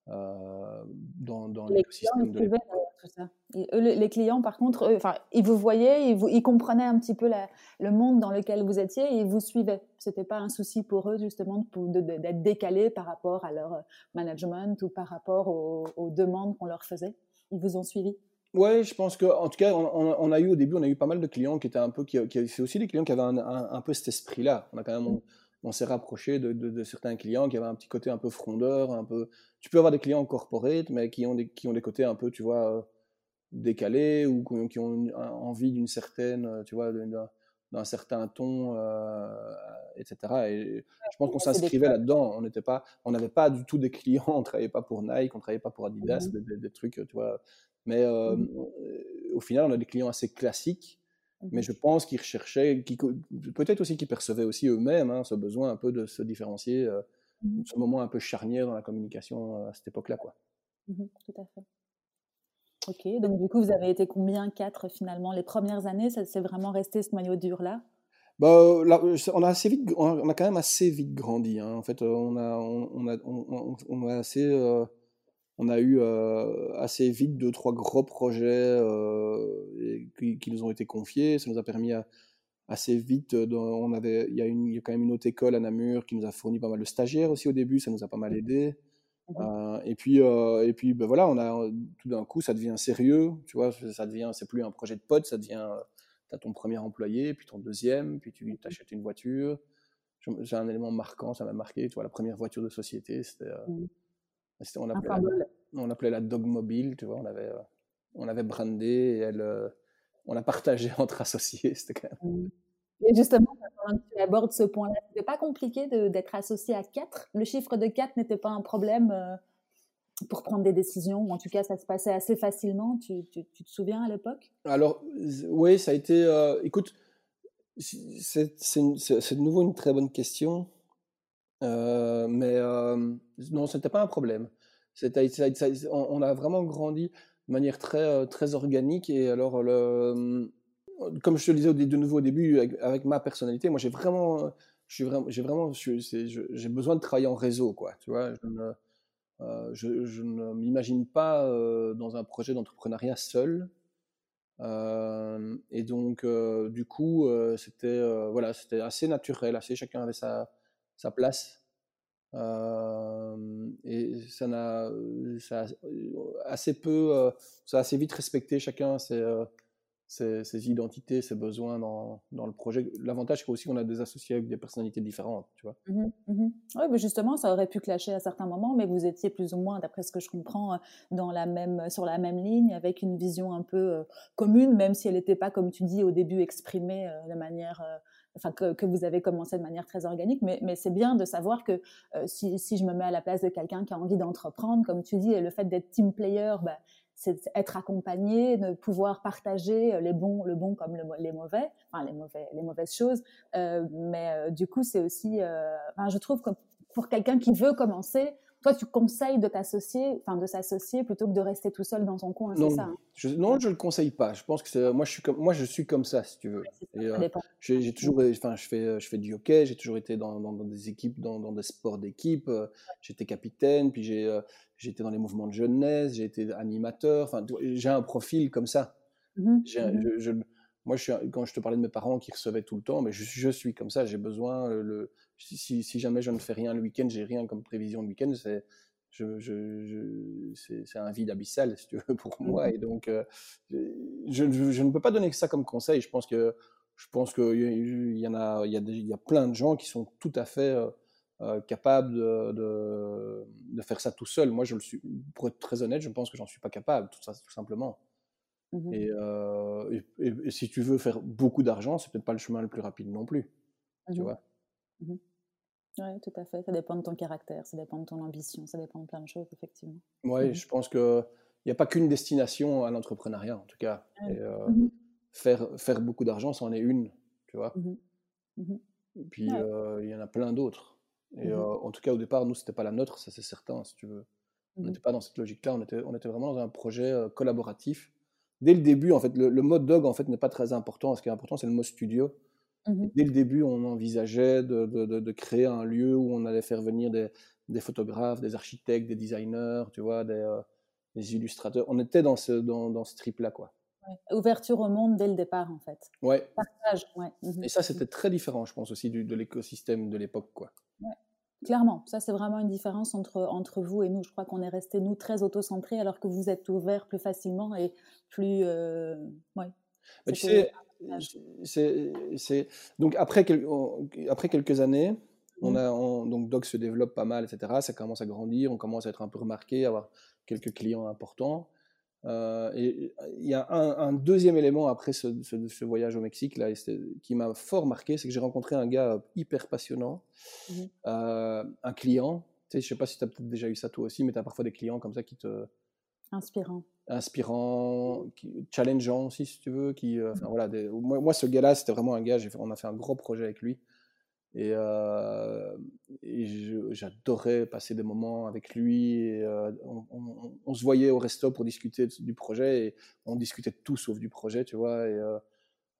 euh, dans, dans l'écosystème de tout ça. les clients, par contre, enfin, ils vous voyaient, ils, vous, ils comprenaient un petit peu la, le monde dans lequel vous étiez et ils vous suivaient. C'était pas un souci pour eux justement d'être décalés par rapport à leur euh, management ou par rapport aux, demandes qu'on leur faisait. Ils vous ont suivi. Ouais, je pense que, en tout cas, on, a eu au début, on a eu pas mal de clients qui étaient un peu, qui, qui c'est aussi des clients qui avaient un, un, peu cet esprit-là. On a quand même, mmh on s'est rapproché de, certains clients qui avaient un petit côté un peu frondeur, un peu. Tu peux avoir des clients corporate, mais qui ont des, qui ont des côtés un peu, tu vois, euh, décalés ou qui ont envie d'une certaine, euh, tu vois, d'un certain ton, euh, etc. Et je pense qu'on s'inscrivait là-dedans. On n'était pas, on n'avait pas du tout des clients. On travaillait pas pour Nike, on travaillait pas pour Adidas, mmh des, trucs, tu vois. Mais mmh au final, on a des clients assez classiques mais mmh je pense qu'ils recherchaient, peut-être aussi qu'ils percevaient aussi eux-mêmes hein, ce besoin un peu de se différencier, euh, mmh ce moment un peu charnière dans la communication euh, à cette époque-là. quoi. Mmh tout à fait. Ok, donc du coup, vous avez été combien? Quatre finalement Les premières années, ça c'est vraiment resté ce noyau dur-là? Bah, on a assez vite, on a quand même assez vite grandi. Hein. En fait, on a, on, a, on, a assez, euh, on a eu euh, assez vite deux, trois gros projets euh, qui, nous ont été confiés. Ça nous a permis assez vite, on avait, il y, a une, il y a quand même une autre école à Namur qui nous a fourni pas mal de stagiaires aussi au début, ça nous a pas mal aidé. Mmh euh, et puis, et puis ben voilà, on a, tout d'un coup, ça devient sérieux, tu vois, ça devient, c'est plus un projet de pote, ça devient, as ton premier employé, puis ton deuxième, puis tu achètes une voiture. J'ai un élément marquant, ça m'a marqué. Tu vois, la première voiture de société, c'était. Mmh. on, appelait la, on appelait la Dog Mobile, tu vois. On avait, on avait brandé et elle, on l'a partagé entre associés. C'était quand même. Et justement, tu abordes ce point-là, c'était pas compliqué d'être associé à 4 Le chiffre de 4 n'était pas un problème euh, pour prendre des décisions, ou en tout cas, ça se passait assez facilement. Tu, tu, te souviens à l'époque? Alors, oui, ça a été. Euh, écoute, c'est de nouveau une très bonne question. Euh, mais non, ce n'était pas un problème. on, a vraiment grandi de manière très, très organique. Et alors, le, comme je te le disais de nouveau au début, avec, ma personnalité, moi j'ai vraiment, j'ai vraiment, j'ai besoin de travailler en réseau, quoi. Tu vois, je ne, euh, m'imagine pas euh, dans un projet d'entrepreneuriat seul. Euh, et donc, du coup, c'était voilà, c'était assez naturel, assez chacun avait sa, place. et ça ça assez peu, ça a assez vite respecté chacun ses, identités, ses besoins dans, dans le projet. L'avantage, c'est aussi qu'on a des associés avec des personnalités différentes, tu vois. Mmh mmh oui, mais justement, ça aurait pu clasher à certains moments, mais vous étiez plus ou moins, d'après ce que je comprends, euh, dans la même, sur la même ligne, avec une vision un peu euh, commune, même si elle n'était pas, comme tu dis, au début exprimée euh, de manière... Enfin, que, vous avez commencé de manière très organique, mais, c'est bien de savoir que si, si, je me mets à la place de quelqu'un qui a envie d'entreprendre, comme tu dis, le fait d'être team player, bah, c'est être accompagné, de pouvoir partager euh, les bons, le bon comme les mauvais, enfin les mauvais, les mauvaises choses. Euh, mais euh, du coup, c'est aussi, je trouve que pour quelqu'un qui veut commencer, toi, tu conseilles de t'associer, enfin de s'associer plutôt que de rester tout seul dans son coin, c'est ça hein? je, Non, je le conseille pas. Je pense que moi, je suis comme moi, je suis comme ça, si tu veux. j'ai toujours, enfin, je fais, je fais du hockey. J'ai toujours été dans, dans, des équipes, dans, dans des sports d'équipe. J'étais capitaine, puis j'ai, j'étais dans les mouvements de jeunesse, j'ai été animateur. Enfin, j'ai un profil comme ça. Je, moi, je suis, quand je te parlais de mes parents qui recevaient tout le temps, mais je, je suis comme ça. J'ai besoin. Le, si, si, jamais je ne fais rien le week-end, j'ai rien comme prévision de week-end, c'est je, je, c'est un vide abyssal, si tu veux, pour moi. Et donc, je, je, ne peux pas donner ça comme conseil. Je pense que je pense qu'il y en a, il y, a il y a plein de gens qui sont tout à fait euh, capable de, de, faire ça tout seul. Moi, je le suis, pour être très honnête, je pense que j'en suis pas capable, tout, ça, tout simplement. Mmh euh, et, et, si tu veux faire beaucoup d'argent, c'est peut-être pas le chemin le plus rapide non plus. Tu mmh Oui, tout à fait. Ça dépend de ton caractère, ça dépend de ton ambition, ça dépend de plein de choses, effectivement. Oui, je pense qu'il n'y a pas qu'une destination à l'entrepreneuriat, en tout cas. Et, euh, faire, faire beaucoup d'argent, c'en est une, tu vois. Et puis, il y en a plein d'autres. Et mmh en tout cas, au départ, nous, c'était pas la nôtre, ça c'est certain, si tu veux. On n'était pas dans cette logique-là, on était, on était vraiment dans un projet collaboratif. Dès le début, en fait, le, mode dog, en fait, n'est pas très important. Ce qui est important, c'est le mode studio. Mmh dès le début, on envisageait de, de, de, créer un lieu où on allait faire venir des, des photographes, des architectes, des designers, tu vois, des, des illustrateurs. On était dans ce, dans, dans ce trip-là, quoi. Ouverture au monde dès le départ, en fait. Ouais. Partage, ouais. Et ça, c'était très différent, je pense, aussi du, de l'écosystème de l'époque, quoi. Clairement, ça c'est vraiment une différence entre, entre vous et nous. Je crois qu'on est resté nous très auto-centrés alors que vous êtes ouvert plus facilement et plus. Euh, ouais. tu sais, c'est, donc après, après quelques années, on mmh. donc Doc se développe pas mal, etc. Ça commence à grandir, on commence à être un peu remarqué, avoir quelques clients importants. Euh, et il y a un, deuxième élément après ce, voyage au Mexique là, qui m'a fort marqué, c'est que j'ai rencontré un gars hyper passionnant, mmh euh, un client. Tu sais, je sais pas si tu as peut-être déjà eu ça toi aussi, mais tu as parfois des clients comme ça qui te. Inspirant. Inspirant, qui, challengeant aussi, si tu veux. Qui, euh, mmh voilà, moi, moi, ce gars-là, c'était vraiment un gars, on a fait un gros projet avec lui. Et, euh, j'adorais passer des moments avec lui. Et, euh, on, se voyait au resto pour discuter du projet et on discutait tout sauf du projet, tu vois. Et, euh,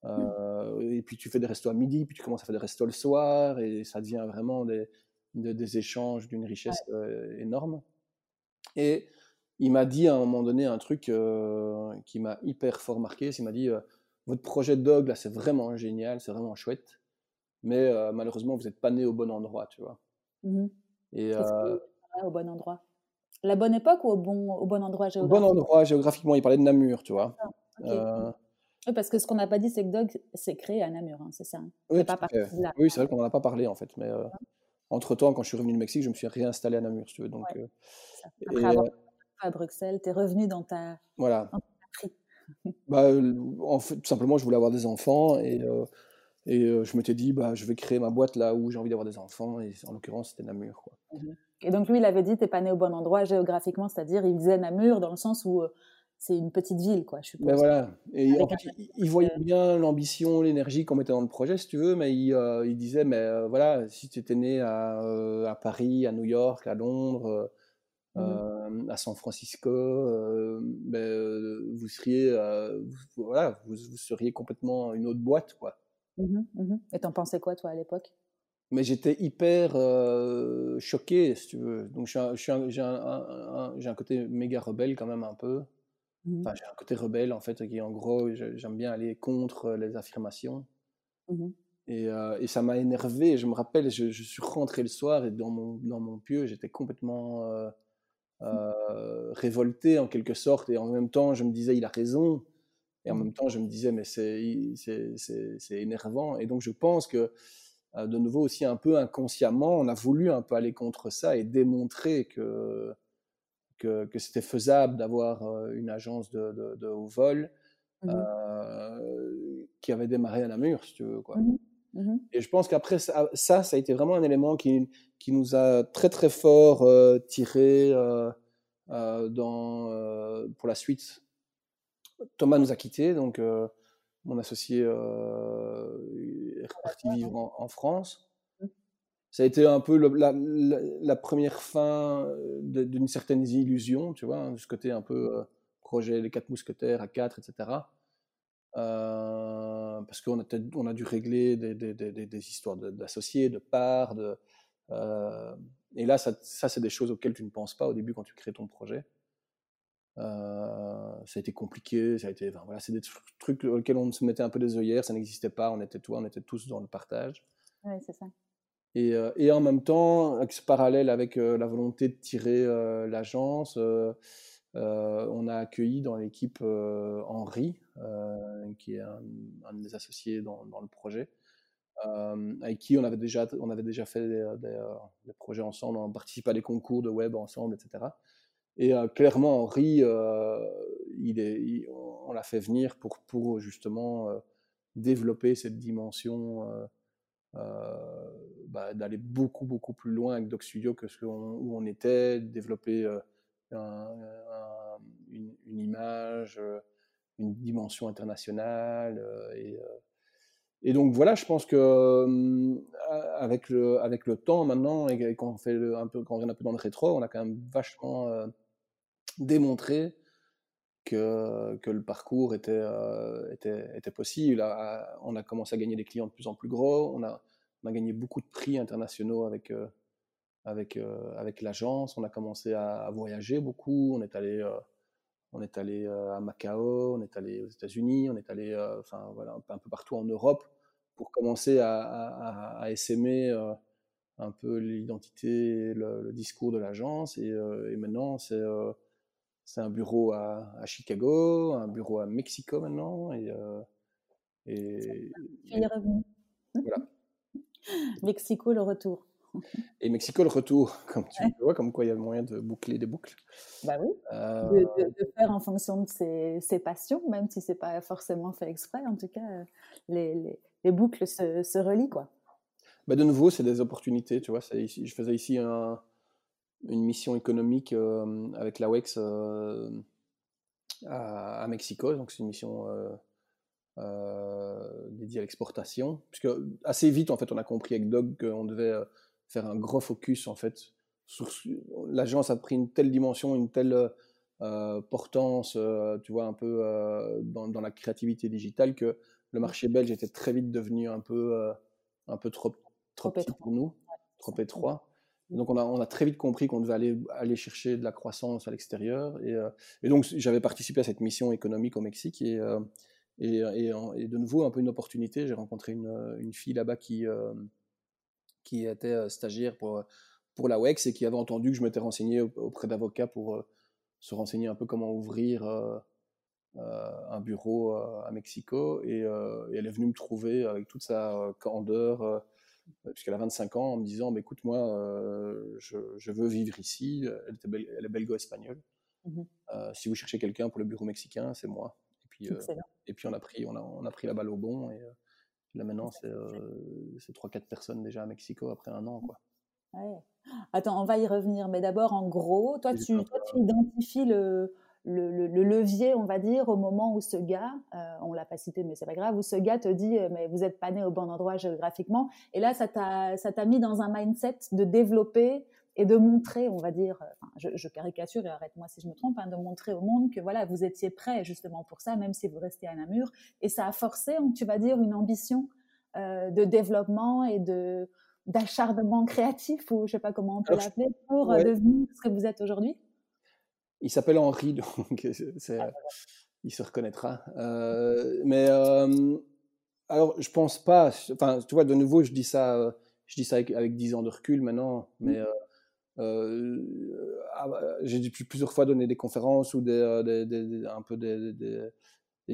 mmh. et puis tu fais des restos à midi, puis tu commences à faire des restos le soir et ça devient vraiment des, des, échanges d'une richesse énorme. Et il m'a dit à un moment donné un truc qui m'a hyper fort marqué. Il m'a dit Votre projet de dog, là, c'est vraiment génial, c'est vraiment chouette mais euh, malheureusement, vous n'êtes pas né au bon endroit, tu vois. Mmh et euh, au bon endroit? La bonne époque ou au bon, au bon endroit géographiquement Au bon endroit géographiquement, il parlait de Namur, tu vois. Ah, euh, Oui, parce que ce qu'on n'a pas dit, c'est que Dog s'est créé à Namur, hein, c'est ça hein. Oui, oui c'est vrai qu'on n'en a pas parlé en fait. Mais entre-temps, quand je suis revenu du Mexique, je me suis réinstallé à Namur, si tu veux. Donc, Après avoir à Bruxelles, tu es revenu dans ta, voilà. bah, en fait, tout simplement, je voulais avoir des enfants et, et je m'étais dit, bah, je vais créer ma boîte là où j'ai envie d'avoir des enfants. Et en l'occurrence, c'était Namur. Quoi. Mmh et donc, lui, il avait dit, tu n'es pas né au bon endroit géographiquement, c'est-à-dire, il disait Namur dans le sens où c'est une petite ville, quoi, je suppose. Mais voilà. Et en fait, il, voyait bien l'ambition, l'énergie qu'on mettait dans le projet, si tu veux, mais il, il disait, mais voilà, si tu étais né à, à, Paris, à New York, à Londres, Mmh. à San Francisco, ben, vous seriez, voilà, vous, seriez complètement une autre boîte, quoi. Mmh mmh Et t'en pensais quoi, toi, à l'époque? Mais j'étais hyper choqué, si tu veux. Donc, j'ai un, un, côté méga rebelle, quand même, un peu. Enfin, j'ai un côté rebelle, en fait, qui, en gros, j'aime bien aller contre les affirmations. Et, et, ça m'a énervé. Je me rappelle, je, je, suis rentré le soir et dans mon, dans mon pieu, j'étais complètement euh, révolté en quelque sorte, et en même temps je me disais il a raison, et en mmh. même temps je me disais mais c'est énervant, et donc je pense que euh, de nouveau aussi un peu inconsciemment on a voulu un peu aller contre ça et démontrer que que, que c'était faisable d'avoir euh, une agence de, de, haut vol mmh qui avait démarré à Namur, si tu veux. Quoi. Mmh et je pense qu'après ça, ça, ça, a été vraiment un élément qui, qui nous a très très fort euh, tiré euh, euh, dans, pour la suite. Thomas nous a quittés, donc mon associé est reparti vivre en, France. Ça a été un peu la, la, première fin d'une certaine illusion, tu vois, hein, de ce côté un peu projet Les Quatre Mousquetaires à 4, etc. parce qu'on a, on a dû régler des, des, des, des histoires d'associés, de parts, de, euh, et là, ça, ça c'est des choses auxquelles tu ne penses pas au début quand tu crées ton projet. Euh, ça a été compliqué, ça a été, voilà, c'est des trucs auxquels on se mettait un peu des œillères, ça n'existait pas, on était toi, on était tous dans le partage. Oui, c'est ça. Et, euh, et, en même temps, parallèle avec la volonté de tirer l'agence, on a accueilli dans l'équipe Henri, qui est un, un, de mes associés dans, le projet, euh, avec qui on avait déjà, on avait déjà fait des, euh, projets ensemble, on participé à des concours de web ensemble, etc. Et euh, clairement, Henri, on l'a fait venir pour, justement développer cette dimension, bah, d'aller beaucoup, beaucoup plus loin avec Doc Studio que ce où on était, développer une, image, une dimension internationale et et donc voilà, je pense que avec le avec le temps maintenant et quand on fait un peu quand on vient un peu dans le rétro, on a quand même vachement démontré que, que le parcours était, était, était possible. On a commencé à gagner des clients de plus en plus gros. On a, on a gagné beaucoup de prix internationaux avec, avec, avec l'agence. On a commencé à, voyager beaucoup. On est allé, on est allé à Macao, on est allé aux États-Unis, on est allé enfin, voilà, un peu partout en Europe pour commencer à, à, à essaimer euh, un peu l'identité, le, le, discours de l'agence. Et, euh, et, maintenant, c'est euh, un bureau à, à, Chicago, un bureau à Mexico maintenant. Et, et, et. Voilà. Mexico, le retour. Et Mexico, le retour, comme tu vois, comme quoi il y a moyen de boucler des boucles. Bah oui, de, de, faire en fonction de ses, ses passions, même si c'est pas forcément fait exprès, en tout cas, les, les, les boucles se, se relient, quoi. Bah de nouveau, c'est des opportunités, tu vois. Ici, je faisais ici un, une mission économique euh, avec la WEX euh, à, à, Mexico, donc c'est une mission euh, dédiée à l'exportation. Puisque assez vite, en fait, on a compris avec Doug qu'on devait faire un gros focus, en fait. L'agence a pris une telle dimension, une telle portance, tu vois, un peu dans, dans, la créativité digitale que le marché belge était très vite devenu un peu, euh, un peu trop, trop, petit pour nous, trop étroit. Donc on a, on a très vite compris qu'on devait aller, aller chercher de la croissance à l'extérieur. Et, euh, et, donc j'avais participé à cette mission économique au Mexique. Et, euh, et, et, de nouveau, un peu une opportunité. J'ai rencontré une, une fille là-bas qui, qui était stagiaire pour, pour la WEX et qui avait entendu que je m'étais renseigné auprès d'avocats pour se renseigner un peu comment ouvrir un bureau à Mexico et, elle est venue me trouver avec toute sa candeur, puisqu'elle a 25 ans, en me disant, bah, écoute, moi, je, veux vivre ici. Elle, était elle est belgo-espagnole. Mmh si vous cherchez quelqu'un pour le bureau mexicain, c'est moi. Et puis, et puis on, a pris, on, a, on a pris la balle au bon. Et là maintenant, c'est 3-4 personnes déjà à Mexico après un an. Quoi. Attends, on va y revenir. Mais d'abord, en gros, toi, tu, tu identifies le, le, levier, on va dire, au moment où ce gars, euh, on l'a pas cité, mais c'est pas grave, où ce gars te dit, euh, mais vous n'êtes pas né au bon endroit géographiquement. Et là, ça t'a mis dans un mindset de développer et de montrer, on va dire, euh, je, caricature et arrête-moi si je me trompe, hein, de montrer au monde que voilà, vous étiez prêt justement pour ça, même si vous restez à Namur. Et ça a forcé, tu vas dire, une ambition de développement et de d'acharnement créatif, ou je sais pas comment on peut l'appeler, pour devenir ce que vous êtes aujourd'hui il s'appelle Henri, donc ah, il se reconnaîtra. Euh, mais euh, alors, je pense pas. Enfin, tu vois, de nouveau, je dis ça, euh, je dis ça avec, avec 10 ans de recul maintenant, mmh. mais ah, bah, j'ai plusieurs fois donné des conférences ou des, des, un peu des, des,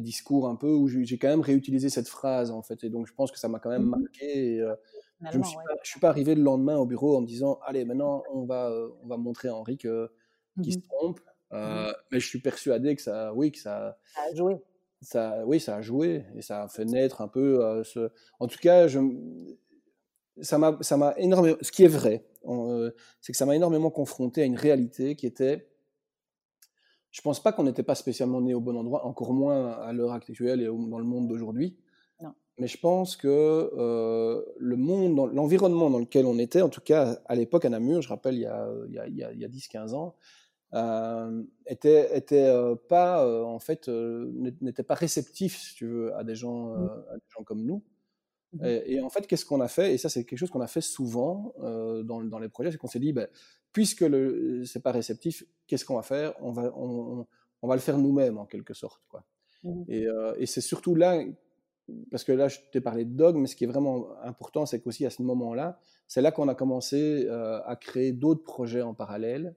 discours un peu où j'ai quand même réutilisé cette phrase en fait, et donc je pense que ça m'a quand même mmh marqué. je ne suis, suis, pas arrivé le lendemain au bureau en me disant allez maintenant on va on va montrer à Henri que qui se mmh trompe Mmh euh, mais je suis persuadé que ça, oui, que ça, ça a joué. Ça, oui, ça a joué et ça a fait naître un peu euh, ce. En tout cas, je, ça m'a, ça m'a énormément. Ce qui est vrai, euh, c'est que ça m'a énormément confronté à une réalité qui était. Je pense pas qu'on n'était pas spécialement né au bon endroit, encore moins à l'heure actuelle et dans le monde d'aujourd'hui. Mais je pense que le monde, l'environnement dans lequel on était, en tout cas à l'époque à Namur, je rappelle il y a, il y a, il y a 10-15 ans, euh, était, était euh, pas euh, en fait n'était pas réceptif si tu veux à des gens mmh. à des gens comme nous mmh. Et, en fait qu'est-ce qu'on a fait? Et ça c'est quelque chose qu'on a fait souvent dans, dans, les projets c'est qu'on s'est dit ben, puisque le c'est pas réceptif qu'est-ce qu'on va faire? On va on, on, va le faire nous-mêmes en quelque sorte quoi. Mmh. Et, et c'est surtout là parce que là je t'ai parlé de dog mais ce qui est vraiment important c'est qu'aussi à ce moment là c'est là qu'on a commencé à créer d'autres projets en parallèle.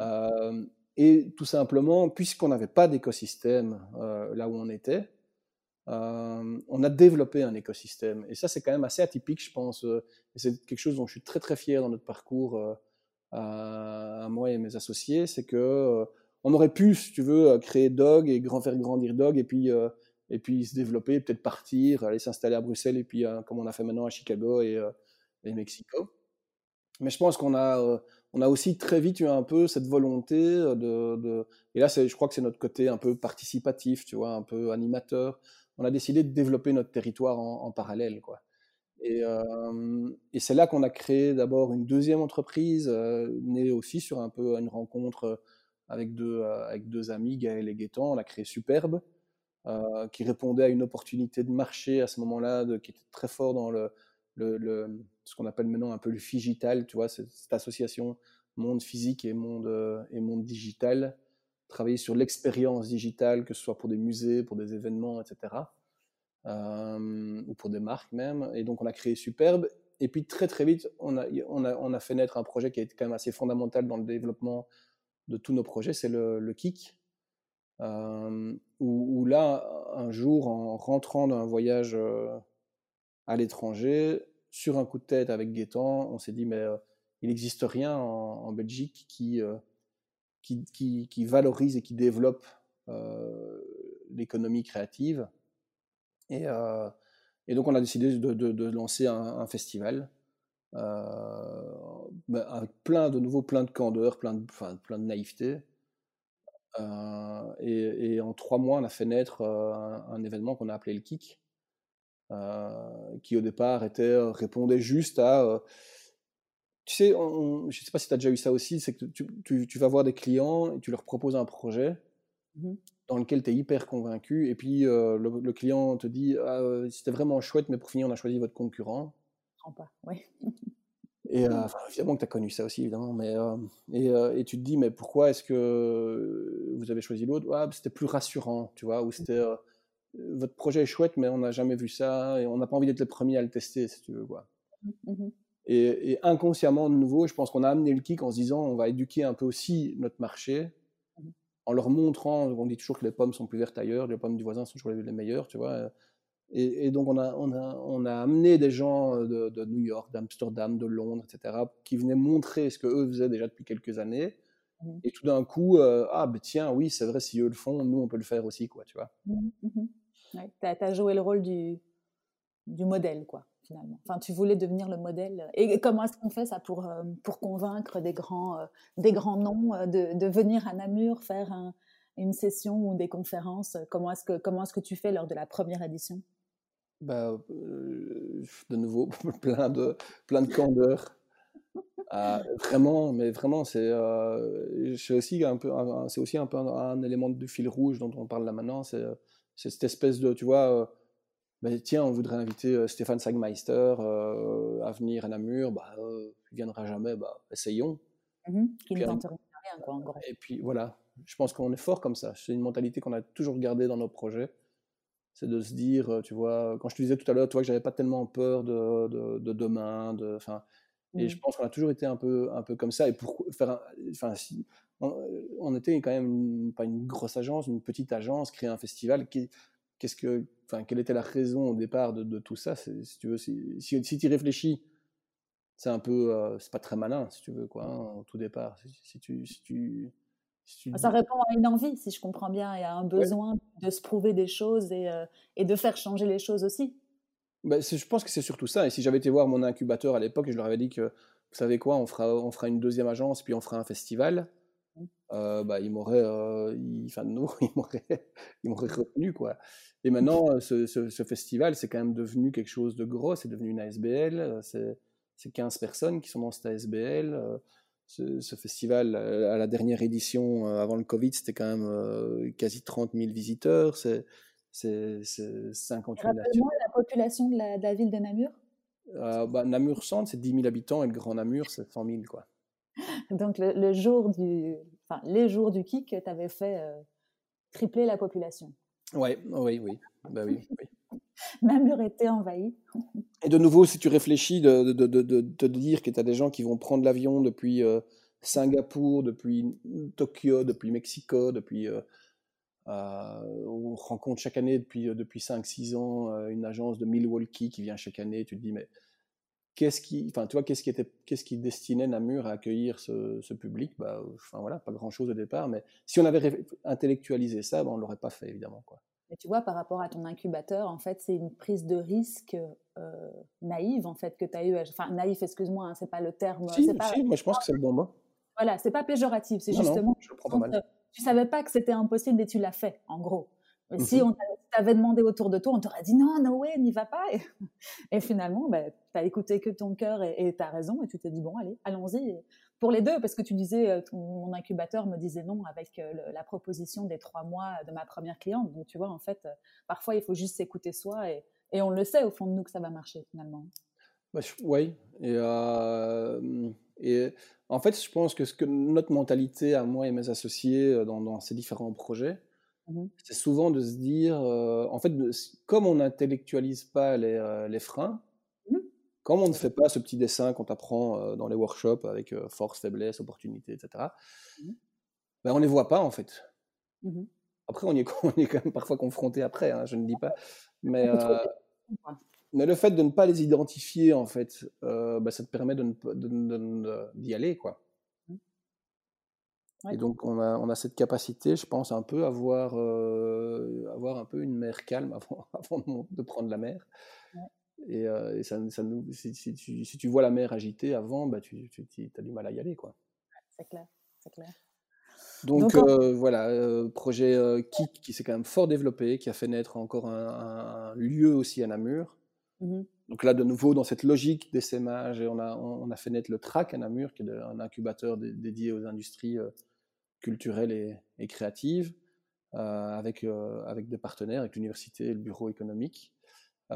Euh, et tout simplement, puisqu'on n'avait pas d'écosystème euh, là où on était, euh, on a développé un écosystème. Et ça, c'est quand même assez atypique, je pense. et c'est quelque chose dont je suis très très fier dans notre parcours à, moi et mes associés, c'est que on aurait pu, si tu veux, créer Dog et grand, faire grandir Dog et puis et puis se développer, peut-être partir, aller s'installer à Bruxelles et puis comme on a fait maintenant à Chicago et, et Mexico. Mais je pense qu'on a on a aussi très vite eu un peu cette volonté de, et là je crois que c'est notre côté un peu participatif, tu vois, un peu animateur. On a décidé de développer notre territoire en, parallèle, quoi. Et, et c'est là qu'on a créé d'abord une deuxième entreprise, née aussi sur un peu une rencontre avec deux, avec deux amis, Gaël et Gaëtan. On a créé Superbe, qui répondait à une opportunité de marché à ce moment-là, qui était très fort dans le, ce qu'on appelle maintenant un peu le figital, tu vois, cette, association monde physique et monde, euh, et monde digital, travailler sur l'expérience digitale, que ce soit pour des musées, pour des événements, etc., euh, ou pour des marques même. Et donc on a créé Superbe. Et puis très très vite, on a, on a, fait naître un projet qui a été quand même assez fondamental dans le développement de tous nos projets, c'est le, le. Euh, où, là, un jour, en rentrant d'un voyage à l'étranger, sur un coup de tête avec Gaëtan, on s'est dit, mais euh, il n'existe rien en, Belgique qui, euh, qui, valorise et qui développe euh, l'économie créative. Et, et, donc, on a décidé de, lancer un, festival ben, avec plein de nouveaux, plein de candeur, plein de, naïveté. Et, en trois mois, on a fait naître un, événement qu'on a appelé le Kick, euh, qui au départ euh, répondait juste à euh, tu sais, je ne sais pas si tu as déjà eu ça aussi, c'est que tu, tu, vas voir des clients et tu leur proposes un projet mmh dans lequel tu es hyper convaincu, et puis le, client te dit ah, c'était vraiment chouette, mais pour finir, on a choisi votre concurrent. Pas, oui. et évidemment que tu as connu ça aussi, évidemment, mais, et, et, tu te dis mais pourquoi est-ce que vous avez choisi l'autre? Ah, C'était plus rassurant, tu vois, ou c'était votre projet est chouette, mais on n'a jamais vu ça et on n'a pas envie d'être le premier à le tester, si tu veux. Quoi. Mmh, mmh et, inconsciemment, de nouveau, je pense qu'on a amené le kick en se disant on va éduquer un peu aussi notre marché. Mmh en leur montrant, on dit toujours que les pommes sont plus vertes ailleurs, les pommes du voisin sont toujours les meilleures, tu vois. Et, donc, on a, on, a, on a amené des gens de, de New York, d'Amsterdam, de Londres, etc., qui venaient montrer ce qu'eux faisaient déjà depuis quelques années. Mmh. Et tout d'un coup, euh, ah, ben tiens, oui, c'est vrai, si eux le font, nous, on peut le faire aussi, quoi, tu vois. Mmh, mmh. Ouais, tu as, joué le rôle du, du modèle, quoi, Enfin, tu voulais devenir le modèle. Et comment est-ce qu'on fait ça pour, euh, pour convaincre des grands, euh, des grands noms de, de, venir à Namur faire un, une session ou des conférences? Comment est-ce que, est-ce que tu fais lors de la première édition? Bah, de nouveau, plein de, plein de candeur. Ah, vraiment, mais vraiment, c'est aussi un peu, c'est aussi un peu un, élément du fil rouge dont on parle là maintenant. C'est cette espèce de, tu vois, bah, tiens, on voudrait inviter Stéphane Sagmeister à venir à Namur, bah, il viendra jamais, bah, essayons. Mmh qui ne tente rien, quoi, en gros. Et puis voilà, je pense qu'on est fort comme ça. C'est une mentalité qu'on a toujours gardée dans nos projets c'est de se dire, euh, tu vois, quand je te disais tout à l'heure, tu vois, que j'avais pas tellement peur de, de, de demain, de, et je mmh. pense qu'on a toujours été un peu, un peu comme ça. Et pour faire, enfin, si, on, était quand même pas une grosse agence, une petite agence, créer un festival. Qu'est-ce que, enfin, quelle était la raison au départ de, de tout ça? Si tu veux, si, si, si tu réfléchis, c'est un peu, euh, c'est pas très malin, si tu veux, quoi, hein, au tout départ. Si, tu, si tu ça répond à une envie, si je comprends bien, et à un besoin de se prouver des choses et, euh, et, de faire changer les choses aussi. Bah, je pense que c'est surtout ça. Et si j'avais été voir mon incubateur à l'époque, je leur avais dit que, vous savez quoi, on fera, on fera une deuxième agence, puis on fera un festival. Euh, bah, ils m'auraient, euh, enfin, nous, ils m'auraient retenu, quoi. Et maintenant, euh, ce, ce, festival, c'est quand même devenu quelque chose de gros, c'est devenu une ASBL, c'est 15 personnes qui sont dans cette ASBL ce, festival, euh, à la dernière édition, euh, avant le Covid, c'était quand même euh, quasi 30 000 visiteurs. C'est 58 nations. la population de la, ville de Namur bah, Namur Centre, c'est 10 000 habitants et le Grand Namur, c'est 100 000. Quoi. Donc, le, jour du, enfin, les jours du kick, tu avais fait tripler la population. Ouais, oui, oui. Bah, oui, oui. Namur était envahi. Et de nouveau, si tu réfléchis de, de, de, de te dire que tu as des gens qui vont prendre l'avion depuis euh, Singapour, depuis Tokyo, depuis Mexico, depuis... Euh, euh, on rencontre chaque année depuis, depuis 5-6 ans une agence de Milwaukee qui vient chaque année. Tu te dis, mais qu'est-ce qui, enfin, tu vois, qu'est-ce qui était, qu'est-ce qui destinait Namur à accueillir ce, ce public? Bah, enfin voilà, pas grand-chose au départ, mais si on avait intellectualisé ça, ben, on l'aurait pas fait évidemment, quoi. Mais tu vois, par rapport à ton incubateur, en fait, c'est une prise de risque euh, naïve, en fait, que tu as eu. Enfin, naïf, excuse-moi, hein, c'est pas le terme. Si, pas... si, moi je pense que c'est le bon mot. Voilà, c'est pas péjoratif, c'est justement. Non, je le prends pas mal. Tu savais pas que c'était impossible et tu l'as fait, en gros. Si mhm. on t'avait demandé autour de toi, on t'aurait dit non, no way, n'y va pas. Et, finalement, bah, tu as écouté que ton cœur et tu as raison et tu t'es dit bon, allez, allons-y pour les deux, parce que tu disais, euh, mon incubateur me disait non avec euh, la proposition des trois mois de ma première cliente. Donc, tu vois, en fait, euh, parfois, il faut juste s'écouter soi et, on le sait au fond de nous que ça va marcher finalement. Bah, oui. Et, en fait, je pense que notre mentalité, à moi et mes associés, dans, ces différents projets, mmh c'est souvent de se dire, en fait, comme on n'intellectualise pas les, les freins, comme on ne fait pas ce petit dessin qu'on t'apprend euh, dans les workshops avec force, faiblesse, opportunité, etc., mmh ben on ne les voit pas en fait. Mmh après, on y, est, on est, quand même parfois confronté après, hein, je ne dis pas. Mais, mais le fait de ne pas les identifier, en fait, ben, ça te permet d'y de, d'y aller. quoi. Et donc, on a, on a, cette capacité, je pense, un peu à avoir, avoir un peu une mer calme avant, avant de prendre la mer. Et, euh, ça, ça nous, si, tu, si, tu, vois la mer agitée avant, bah, tu, tu as du mal à y aller. quoi. C'est clair, c'est clair. Donc, euh, voilà, euh, projet KIK qui s'est quand même fort développé, qui a fait naître encore un, lieu aussi à Namur. Mmh Donc là, de nouveau, dans cette logique d'essaimage, on a, on a fait naître le TRAC à Namur, qui est un incubateur dédié aux industries culturelles et, créatives, avec, avec des partenaires, avec l'université et le bureau économique.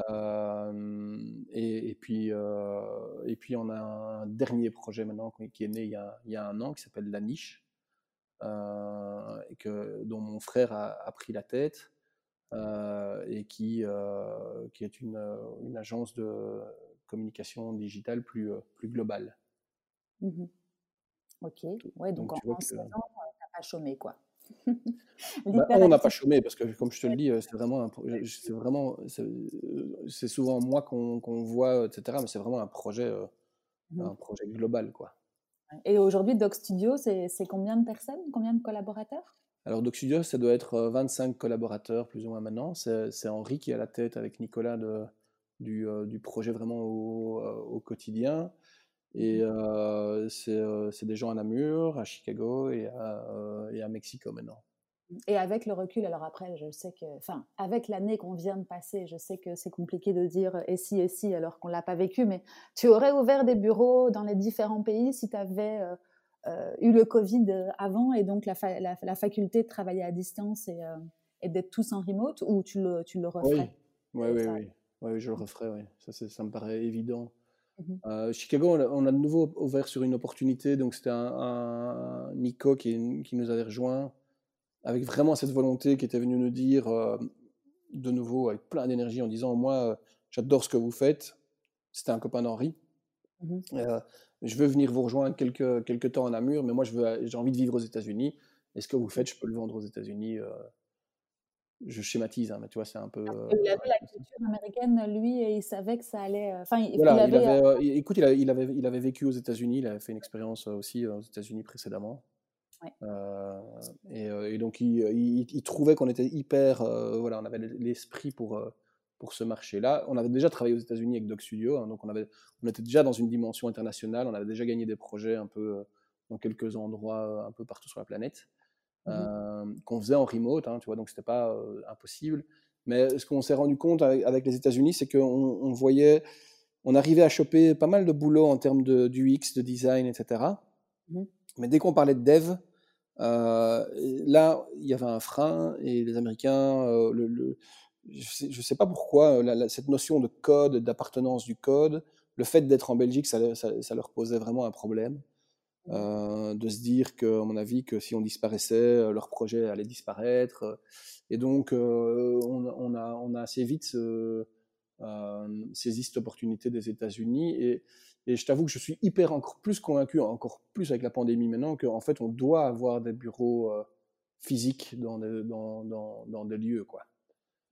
Euh, et, puis, on a un dernier projet maintenant qui est né il y a, un an qui s'appelle La Niche, dont mon frère a, pris la tête. Et qui, qui est une, une, agence de communication digitale plus, plus globale. Mmh ok, ouais, donc, en, tu n'as pas chômé, quoi. bah, on n'a pas chômé parce que, comme je te le dis, c'est vraiment, c'est vraiment, c'est souvent moi qu'on voit, etc. Mais c'est vraiment un projet, mmh un projet global, quoi. Et aujourd'hui, Doc Studio, c'est combien de personnes, combien de collaborateurs? Alors Doc Studio, ça doit être 25 collaborateurs plus ou moins maintenant. C'est Henri qui est à la tête avec Nicolas de, du, du, projet vraiment au, au quotidien. Et mmh c'est des gens à Namur, à Chicago et à, et à Mexico maintenant. Et avec le recul, alors après, je sais que, enfin, avec l'année qu'on vient de passer, je sais que c'est compliqué de dire et si et si alors qu'on l'a pas vécu, mais tu aurais ouvert des bureaux dans les différents pays si tu avais eu le Covid avant et donc la, la, faculté de travailler à distance et, et d'être tous en remote ou tu le, tu le referais? Oui, oui, oui, oui, je le referais, oui. Ça, ça me paraît évident. Mmh Chicago, on a, de nouveau ouvert sur une opportunité. Donc, c'était un, Nico qui, qui, nous avait rejoint avec vraiment cette volonté qui était venu nous dire de nouveau avec plein d'énergie en disant Moi, j'adore ce que vous faites. C'était un copain d'Henri. Mmh je veux venir vous rejoindre quelques, quelques temps en Namur, mais moi, j'ai envie de vivre aux États-Unis. est ce que vous faites, je peux le vendre aux États-Unis je schématise, hein, mais tu vois, c'est un peu. il avait la culture américaine, lui, et il savait que ça allait. Enfin, il, avait, écoute, il, il, avait, il avait vécu aux États-Unis, il avait fait une expérience aussi aux États-Unis précédemment. et, donc, il, trouvait qu'on était hyper. voilà, on avait l'esprit pour, pour ce marché-là. On avait déjà travaillé aux États-Unis avec Doc Studio, hein, donc on, avait, on était déjà dans une dimension internationale, on avait déjà gagné des projets un peu dans quelques endroits un peu partout sur la planète. Mmh qu'on faisait en remote, hein, tu vois, donc c'était pas impossible. Mais ce qu'on s'est rendu compte avec, les États-Unis, c'est qu'on on voyait, on arrivait à choper pas mal de boulot en termes de, d'UX, de design, etc. Mmh Mais dès qu'on parlait de dev, là, il y avait un frein et les Américains, le, je ne sais, pas pourquoi, cette notion de code, d'appartenance du code, le fait d'être en Belgique, ça, ça, leur posait vraiment un problème. Euh, de se dire que, à mon avis, que si on disparaissait, euh, leur projet allait disparaître. Et donc, euh, on, a, on a assez vite saisi cette opportunité des États-Unis. Et, et, je t'avoue que je suis hyper encore plus convaincu, encore plus avec la pandémie maintenant, qu'en fait, on doit avoir des bureaux physiques dans des, dans, dans, dans, des lieux. Quoi.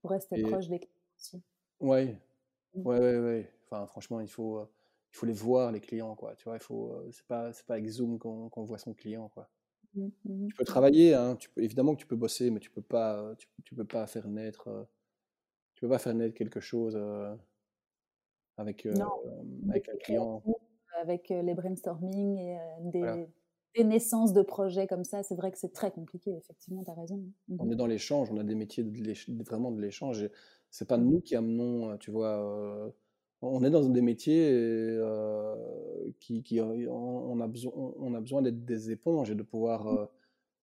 Pour rester proche des clients aussi. Oui, ouais, ouais, ouais. Enfin, franchement, il faut il faut les voir les clients quoi. Tu vois il faut euh, c'est pas c'est pas avec Zoom qu'on voit son client quoi. Mmh, mmh, tu peux mmh. travailler hein, tu peux évidemment que tu peux bosser mais tu peux pas tu, tu peux pas faire naître euh, tu peux pas faire naître quelque chose euh, avec avec un client. Avec les brainstorming et des, des, naissances de projets comme ça c'est vrai que c'est très compliqué effectivement tu as raison on est dans l'échange on a des métiers de vraiment de l'échange c'est pas nous qui amenons tu vois on est dans des métiers euh, qui, on, a besoin, on a besoin d'être des éponges et de pouvoir. Mmh. Euh,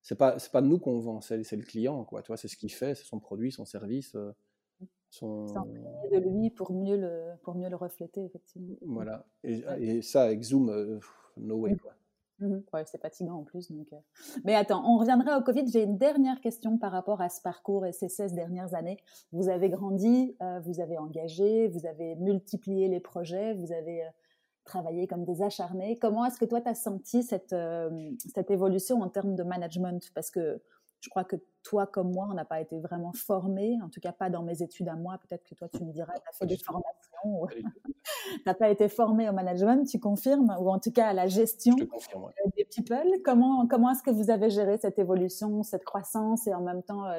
c'est pas c'est pas nous qu'on vend, c'est le client quoi. Tu vois, c'est ce qu'il fait, c'est son produit, son service. Euh, mmh. son... de lui pour mieux le pour mieux le refléter effectivement. Voilà. Et, et ça avec Zoom, no way mmh. quoi. Mmh ouais, c'est fatigant en plus. Donc, euh. Mais attends, on reviendra au Covid. J'ai une dernière question par rapport à ce parcours et ces 16 dernières années. Vous avez grandi, euh, vous avez engagé, vous avez multiplié les projets, vous avez euh, travaillé comme des acharnés. Comment est-ce que toi, tu as senti cette, cette évolution en termes de management? Parce que je crois que toi comme moi, on n'a pas été vraiment formés, en tout cas pas dans mes études à moi. Peut-être que toi, tu me diras, tu as fait des formations, tu n'as pas été formé au management, tu confirmes, ou en tout cas à la gestion euh, des people. Comment, comment est-ce que vous avez géré cette évolution, cette croissance et en même temps euh,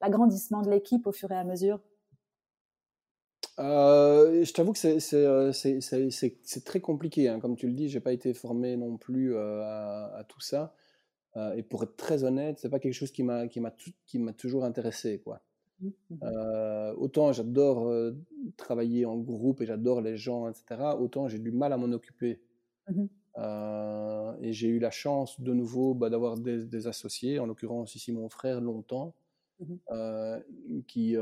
l'agrandissement de l'équipe au fur et à mesure? Euh, je t'avoue que c'est très compliqué. Hein. Comme tu le dis, j'ai pas été formé non plus à, tout ça. Euh, et pour être très honnête, c'est pas quelque chose qui m'a toujours intéressé quoi. Mmh. Euh, autant j'adore euh, travailler en groupe et j'adore les gens, etc. Autant j'ai du mal à m'en occuper. Mmh et j'ai eu la chance de nouveau bah, d'avoir des, associés, en l'occurrence ici mon frère longtemps, qui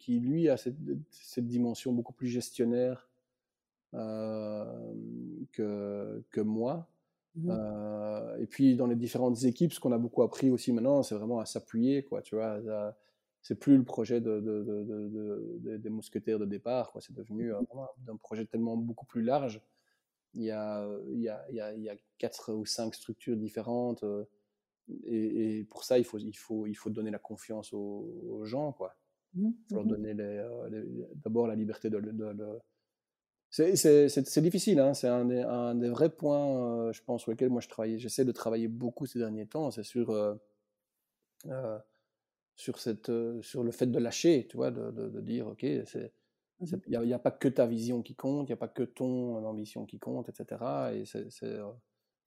qui lui a cette, cette, dimension beaucoup plus gestionnaire que que moi. Mmh euh, et puis dans les différentes équipes, ce qu'on a beaucoup appris aussi maintenant, c'est vraiment à s'appuyer, quoi. Tu vois, c'est plus le projet de, de, des mousquetaires de départ, quoi. C'est devenu euh, un projet tellement beaucoup plus large. Il y a, il y a, il y a, quatre ou cinq structures différentes. Euh, et, pour ça, il faut, il, faut, il faut donner la confiance aux, gens. Quoi. Mmh, il faut leur mmh donner d'abord la liberté de, de, c'est difficile, hein. c'est un, un, des vrais points, je pense, sur lesquels moi je travaille. J'essaie de travailler beaucoup ces derniers temps. C'est sur, euh, sur, cette, sur le fait de lâcher, tu vois, de, de dire, ok, c'est il n'y a, a, pas que ta vision qui compte, il n'y a pas que ton ambition qui compte, etc. Et c'est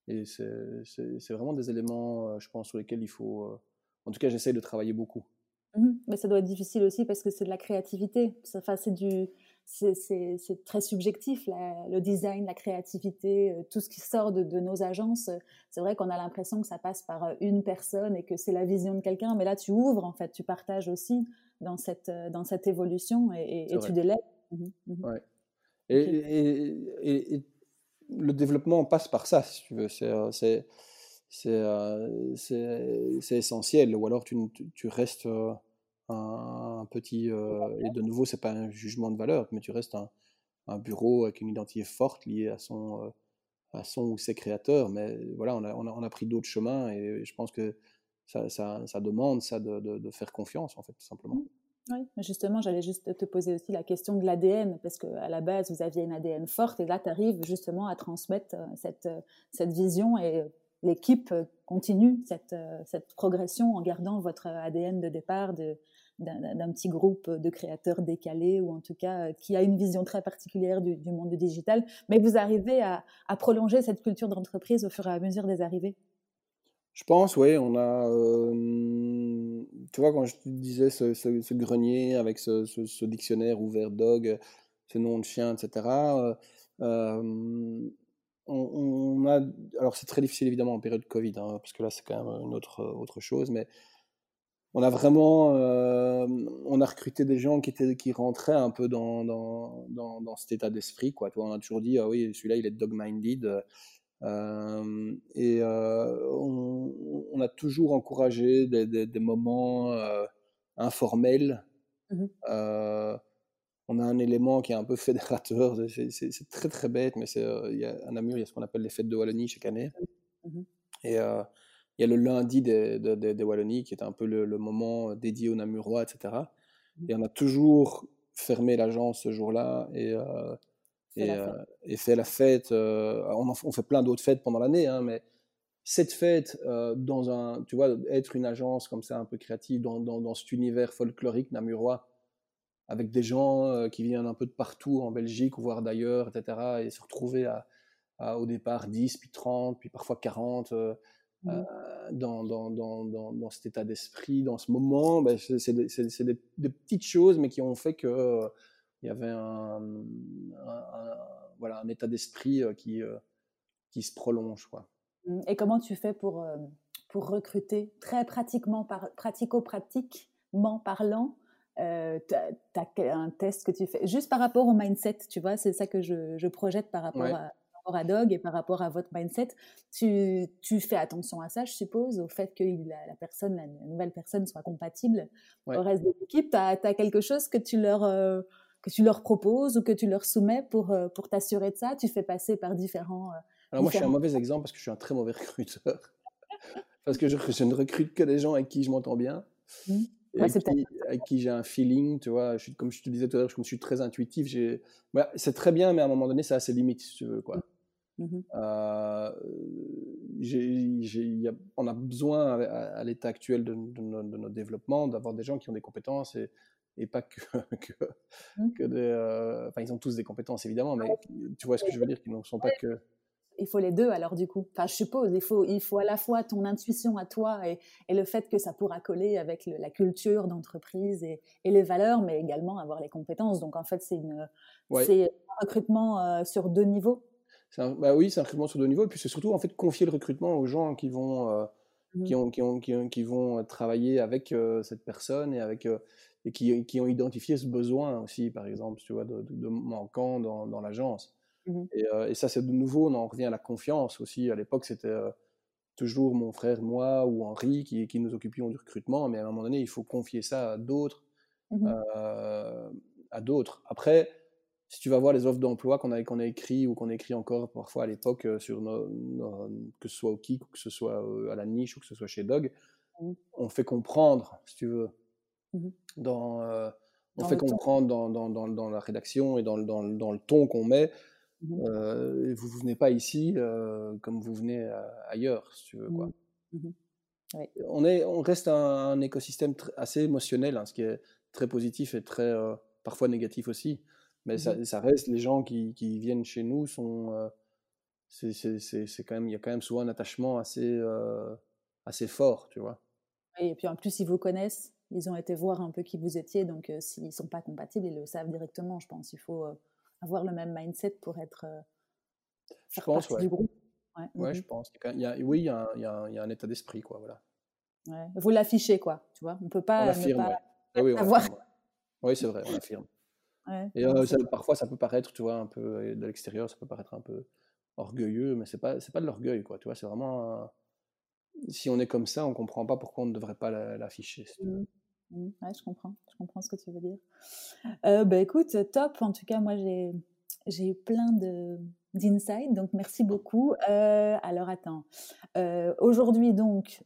et c'est vraiment des éléments, euh, je pense, sur lesquels il faut. Euh, en tout cas, j'essaye de travailler beaucoup. Mmh Mais ça doit être difficile aussi parce que c'est de la créativité. Enfin, c'est du, c'est très subjectif, le design, la créativité, euh, tout ce qui sort de, de nos agences. C'est vrai qu'on a l'impression que ça passe par une personne et que c'est la vision de quelqu'un, mais là tu ouvres en fait, tu partages aussi dans cette, dans cette évolution et, et, tu délègues. Mmh mmh ouais. et, et, le développement passe par ça, si tu veux. C'est, euh, euh, essentiel. Ou alors tu, tu restes euh, un, petit. et de nouveau, c'est pas un jugement de valeur, mais tu restes un, un bureau avec une identité forte liée à son, à son ou ses créateurs. Mais voilà, on a, on a, pris d'autres chemins et je pense que ça, ça, ça demande ça de, de, de, faire confiance, en fait, tout simplement. Mmh. Oui, justement, j'allais juste te poser aussi la question de l'ADN, parce qu'à la base, vous aviez une ADN forte, et là, tu arrives justement à transmettre euh, cette, euh, cette vision, et l'équipe continue cette, euh, cette progression en gardant votre ADN de départ d'un petit groupe de créateurs décalés, ou en tout cas qui a une vision très particulière du, monde digital, mais vous arrivez à, prolonger cette culture d'entreprise au fur et à mesure des arrivées? Je pense, oui, on a tu vois, quand je te disais ce, grenier avec ce, dictionnaire ouvert dog, ce nom de chien, etc., euh, euh, on, a. Alors, c'est très difficile évidemment en période Covid, hein, parce que là, c'est quand même une autre, autre chose, mais on a vraiment. Euh, on a recruté des gens qui, étaient, qui rentraient un peu dans, dans, dans, cet état d'esprit, quoi. On a toujours dit, ah oui, celui-là, il est dog-minded. Euh, et euh, on, a toujours encouragé des, moments informels. Mmh on a un élément qui est un peu fédérateur. C'est très très bête, mais c'est il y a, à Namur, il y a ce qu'on appelle les fêtes de Wallonie chaque année. Mmh et il y a le lundi des, Wallonies qui est un peu le, moment dédié aux Namurois, etc. Et on a toujours fermé l'agence ce jour-là et euh, et, fait la fête. Euh, on, on, fait plein d'autres fêtes pendant l'année, hein, mais cette fête euh, dans un, tu vois, être une agence comme ça un peu créative dans, dans, cet univers folklorique namurois, avec des gens qui viennent un peu de partout en Belgique, voire d'ailleurs, etc., et se retrouver à, au départ 10, puis 30, puis parfois 40, mmh. dans, dans, dans, dans, cet état d'esprit, dans ce moment, ben, c'est des, des, des, petites choses, mais qui ont fait que il y avait un, voilà, un état d'esprit euh, qui, euh, qui se prolonge. Quoi. Mmh, et comment tu fais pour, euh, pour recruter très pratiquement, par, pratico-pratiquement parlant euh, tu as, un test que tu fais? Juste par rapport au mindset, tu vois, c'est ça que je, je, projette par rapport, à, à, Dog et par rapport à votre mindset. Tu, tu, fais attention à ça, je suppose, au fait que la, la personne, la nouvelle personne soit compatible au reste de l'équipe. Tu as, quelque chose que tu leur que tu leur proposes ou que tu leur soumets pour, euh, pour t'assurer de ça? Tu fais passer par différents. Euh, Alors, moi, je suis un mauvais exemple parce que je suis un très mauvais recruteur. parce que je, je, ne recrute que des gens avec qui je m'entends bien. Mmh. avec, qui, j'ai un feeling, tu vois. Je comme je te disais tout à l'heure, je me suis très intuitif. c'est très bien, mais à un moment donné, ça a ses limites, si tu veux. Quoi. Mmh. Euh, on a besoin, à, l'état actuel de, de, de, notre développement, d'avoir des gens qui ont des compétences et, et pas que, mmh. que, des. Euh, enfin, ils ont tous des compétences évidemment, mais tu vois ce que je veux dire, qu'ils ne sont pas que. Il faut les deux alors du coup. Enfin, je suppose, il faut, il faut à la fois ton intuition à toi et, et le fait que ça pourra coller avec la culture d'entreprise et, et, les valeurs, mais également avoir les compétences. Donc en fait, c'est une, c'est un recrutement euh, sur deux niveaux. Bah oui, c'est un recrutement sur deux niveaux, et puis c'est surtout en fait confier le recrutement aux gens qui vont. Euh, mmh. qui, ont, qui, ont, qui, qui, vont travailler avec cette personne et avec et qui, qui, ont identifié ce besoin aussi, par exemple, tu vois, de, de, manquant dans, dans l'agence. Mmh et, euh, et, ça, c'est de nouveau, on en revient à la confiance aussi. À l'époque, c'était euh, toujours mon frère, moi ou Henri qui, qui, nous occupions du recrutement, mais à un moment donné, il faut confier ça à d'autres. Mmh euh, à d'autres. Après, si tu vas voir les offres d'emploi qu'on a, qu'on a écrit ou qu'on écrit encore parfois à l'époque, euh, sur nos, que ce soit au Kik ou que ce soit euh, à la niche ou que ce soit chez Dog, mmh. on fait comprendre, si tu veux, mmh dans, euh, on fait comprendre dans, dans, dans, la rédaction et dans, le ton qu'on met. Mmh vous ne venez pas ici comme vous venez ailleurs, si tu veux. Quoi. On, est, on reste un, écosystème assez émotionnel, hein, ce qui est très positif et très parfois négatif aussi. Mais mmh ça, reste, les gens qui, qui viennent chez nous sont. Euh, c'est quand même, il y a quand même souvent un attachement assez, euh, assez fort, tu vois. Et puis en plus, ils vous connaissent, ils ont été voir un peu qui vous étiez, donc euh, s'ils ne sont pas compatibles, ils le savent directement, je pense. Il faut avoir le même mindset pour être. je pense, ouais. du groupe. Ouais, mmh je pense. Il y a, oui, il y, a un, il, y a un, il y a un état d'esprit, quoi, voilà. Ouais. Vous l'affichez, quoi, tu vois. On ne peut pas. On affirme, pas ah oui, avoir... oui c'est vrai, on affirme et euh, parfois, ça peut paraître, tu vois, un peu de l'extérieur, ça peut paraître un peu orgueilleux, mais c'est pas, c'est pas de l'orgueil, quoi. Tu vois, c'est vraiment. Si on est comme ça, on comprend pas pourquoi on ne devrait pas l'afficher. Mmh. Mmh. Ouais, je comprends, je comprends ce que tu veux dire. Euh, bah écoute, top. En tout cas, moi, j'ai, j'ai eu plein de d'insights, donc merci beaucoup. alors attends, aujourd'hui donc,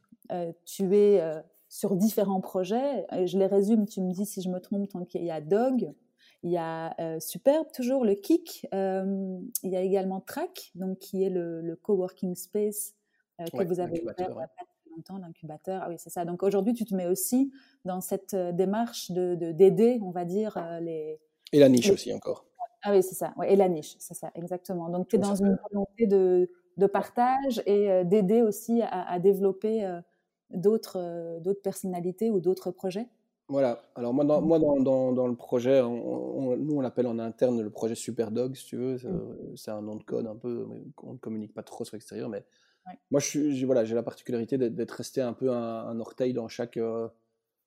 tu es sur différents projets. Je les résume. Tu me dis si je me trompe. Tant qu'il y a Dog, il y a euh, Superbe, toujours le Kick. Euh, il y a également Track, donc, qui est le, coworking space euh, que vous avez ouvert il n'y a pas longtemps, l'incubateur. Ah oui, c'est ça. Donc aujourd'hui, tu te mets aussi dans cette démarche de d'aider, on va dire, les. Et la niche aussi encore. Ah oui, c'est ça. Ouais, et la niche, c'est ça, exactement. Donc tu es dans une volonté de, de partage et d'aider aussi à, à développer d'autres d'autres personnalités ou d'autres projets. Voilà. Alors moi, dans, moi, dans, dans, le projet, nous, on l'appelle en interne le projet Superdog, si tu veux. C'est un nom de code un peu, on ne communique pas trop sur l'extérieur. Mais moi, je suis, voilà, j'ai la particularité d'être resté un peu un, orteil dans chaque, euh,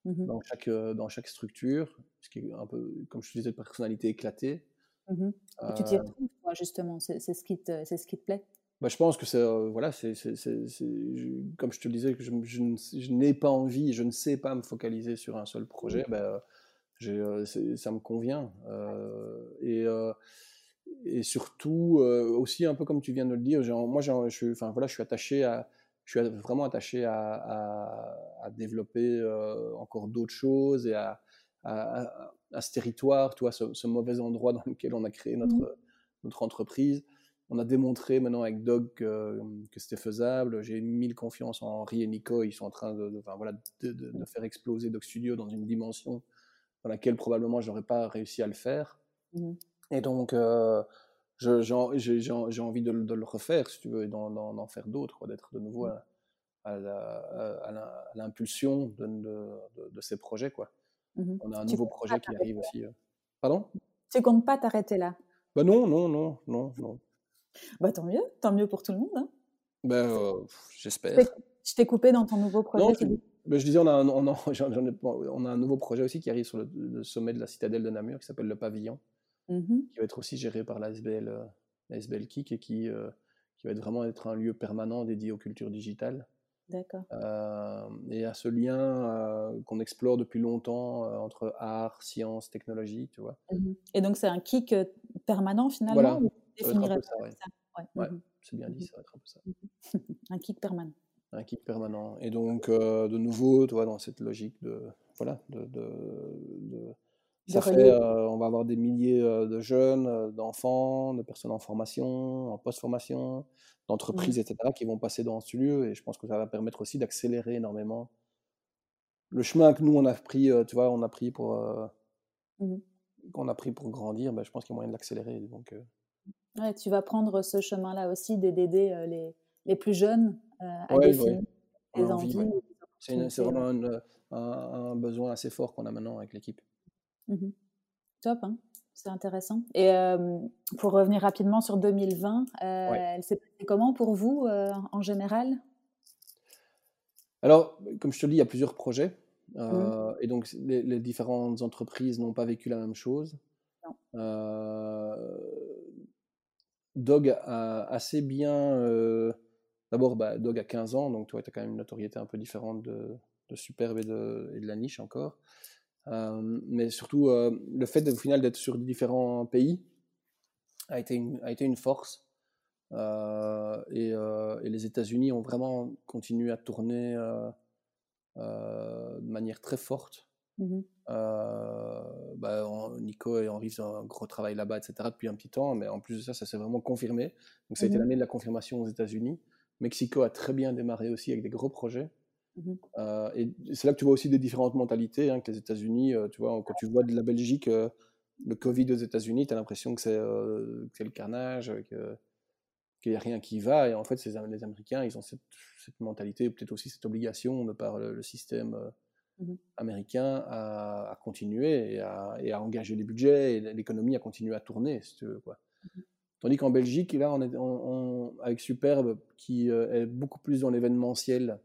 mmh dans, chaque, euh, dans chaque structure, ce qui est un peu, comme je te disais, de personnalité éclatée. Mmh Et tu t'y euh retrouves, toi, justement. C'est ce, qui te, ce qui te plaît? Bah, je pense que c'est euh, voilà, c'est comme je te le disais, je, je, n'ai pas envie, je ne sais pas me focaliser sur un seul projet. Bah, euh, ça me convient. Euh, et, et surtout aussi un peu comme tu viens de le dire, moi je suis, enfin voilà, je suis attaché à, je suis vraiment attaché à, à, développer encore d'autres choses et à, à, ce territoire, toi, ce, ce, mauvais endroit dans lequel on a créé notre, mmh. notre entreprise on a démontré maintenant avec Dog que, c'était faisable. J'ai mille confiance en Henri et Nico. Ils sont en train de, voilà, de, faire exploser Dog Studio dans une dimension dans laquelle probablement je n'aurais pas réussi à le faire. Mmh. Et donc, euh, j'ai envie de, le refaire, si tu veux, et d'en faire d'autres, d'être de nouveau mmh. à, l'impulsion de, ces projets. Quoi. Mmh on a un nouveau projet qui arrive aussi. Euh. Pardon? Tu comptes pas t'arrêter là? Bah non, non, non, non, non. Bah, tant mieux, tant mieux pour tout le monde. Hein. Euh, j'espère. Je t'ai coupé dans ton nouveau projet. Ben, je disais, on a, un, on, a, on a, un nouveau projet aussi qui arrive sur le, sommet de la citadelle de Namur qui s'appelle le Pavillon, mmh qui va être aussi géré par la SBL, la SBL et qui, euh, qui va être vraiment être un lieu permanent dédié aux cultures digitales. D'accord. et à ce lien qu'on explore depuis longtemps entre art, science, technologie, tu vois. Mmh et donc c'est un kick permanent finalement définirais ça, ouais. Mmh c'est bien dit, ça va être un peu ça. Mmh un kick permanent. Un kick permanent. Et donc, euh, de nouveau, tu vois, dans cette logique de. Voilà, de. de, ça fait, euh, on va avoir des milliers euh, de jeunes, d'enfants, de personnes en formation, en post-formation, d'entreprises, mmh. etc., qui vont passer dans ce lieu. Et je pense que ça va permettre aussi d'accélérer énormément le chemin que nous, on a pris, tu vois, on a pris pour. qu'on a pris pour grandir, ben, je pense qu'il y a moyen de l'accélérer. Donc, Ouais, tu vas prendre ce chemin-là aussi d'aider euh, les, les, plus jeunes euh, à définir les envies. C'est vraiment un, un, besoin assez fort qu'on a maintenant avec l'équipe. Mmh Top, hein c'est intéressant. Et euh, pour revenir rapidement sur 2020, elle s'est passée comment pour vous en général? Alors, comme je te le dis, il y a plusieurs projets. Mmh. Et donc, les, les différentes entreprises n'ont pas vécu la même chose. Dog a assez bien. Euh, d'abord, bah, Dog a 15 ans, donc tu as quand même une notoriété un peu différente de, Superbe et de, la niche encore. Euh, mais surtout, euh, le fait au final d'être sur différents pays, a été une, force. Et, et, les États-Unis ont vraiment continué à tourner de manière très forte. Mmh bah, Nico et Henri font un gros travail là-bas, etc., depuis un petit temps, mais en plus de ça, ça s'est vraiment confirmé. Donc, ça a été mmh l'année de la confirmation aux États-Unis. Mexico a très bien démarré aussi avec des gros projets. Mmh et c'est là que tu vois aussi des différentes mentalités hein, que les États-Unis. tu vois, quand tu vois de la Belgique, le Covid aux États-Unis, tu as l'impression que c'est le carnage, qu'il n'y a rien qui va. Et en fait, les Américains, ils ont cette, mentalité, peut-être aussi cette obligation de par le système Mmh américain à, continuer et à, et à, engager les budgets et l'économie à continuer à tourner, si tu veux. Quoi. Mmh Tandis qu'en Belgique, là, on est on, avec Superbe, qui euh, est beaucoup plus dans l'événementiel,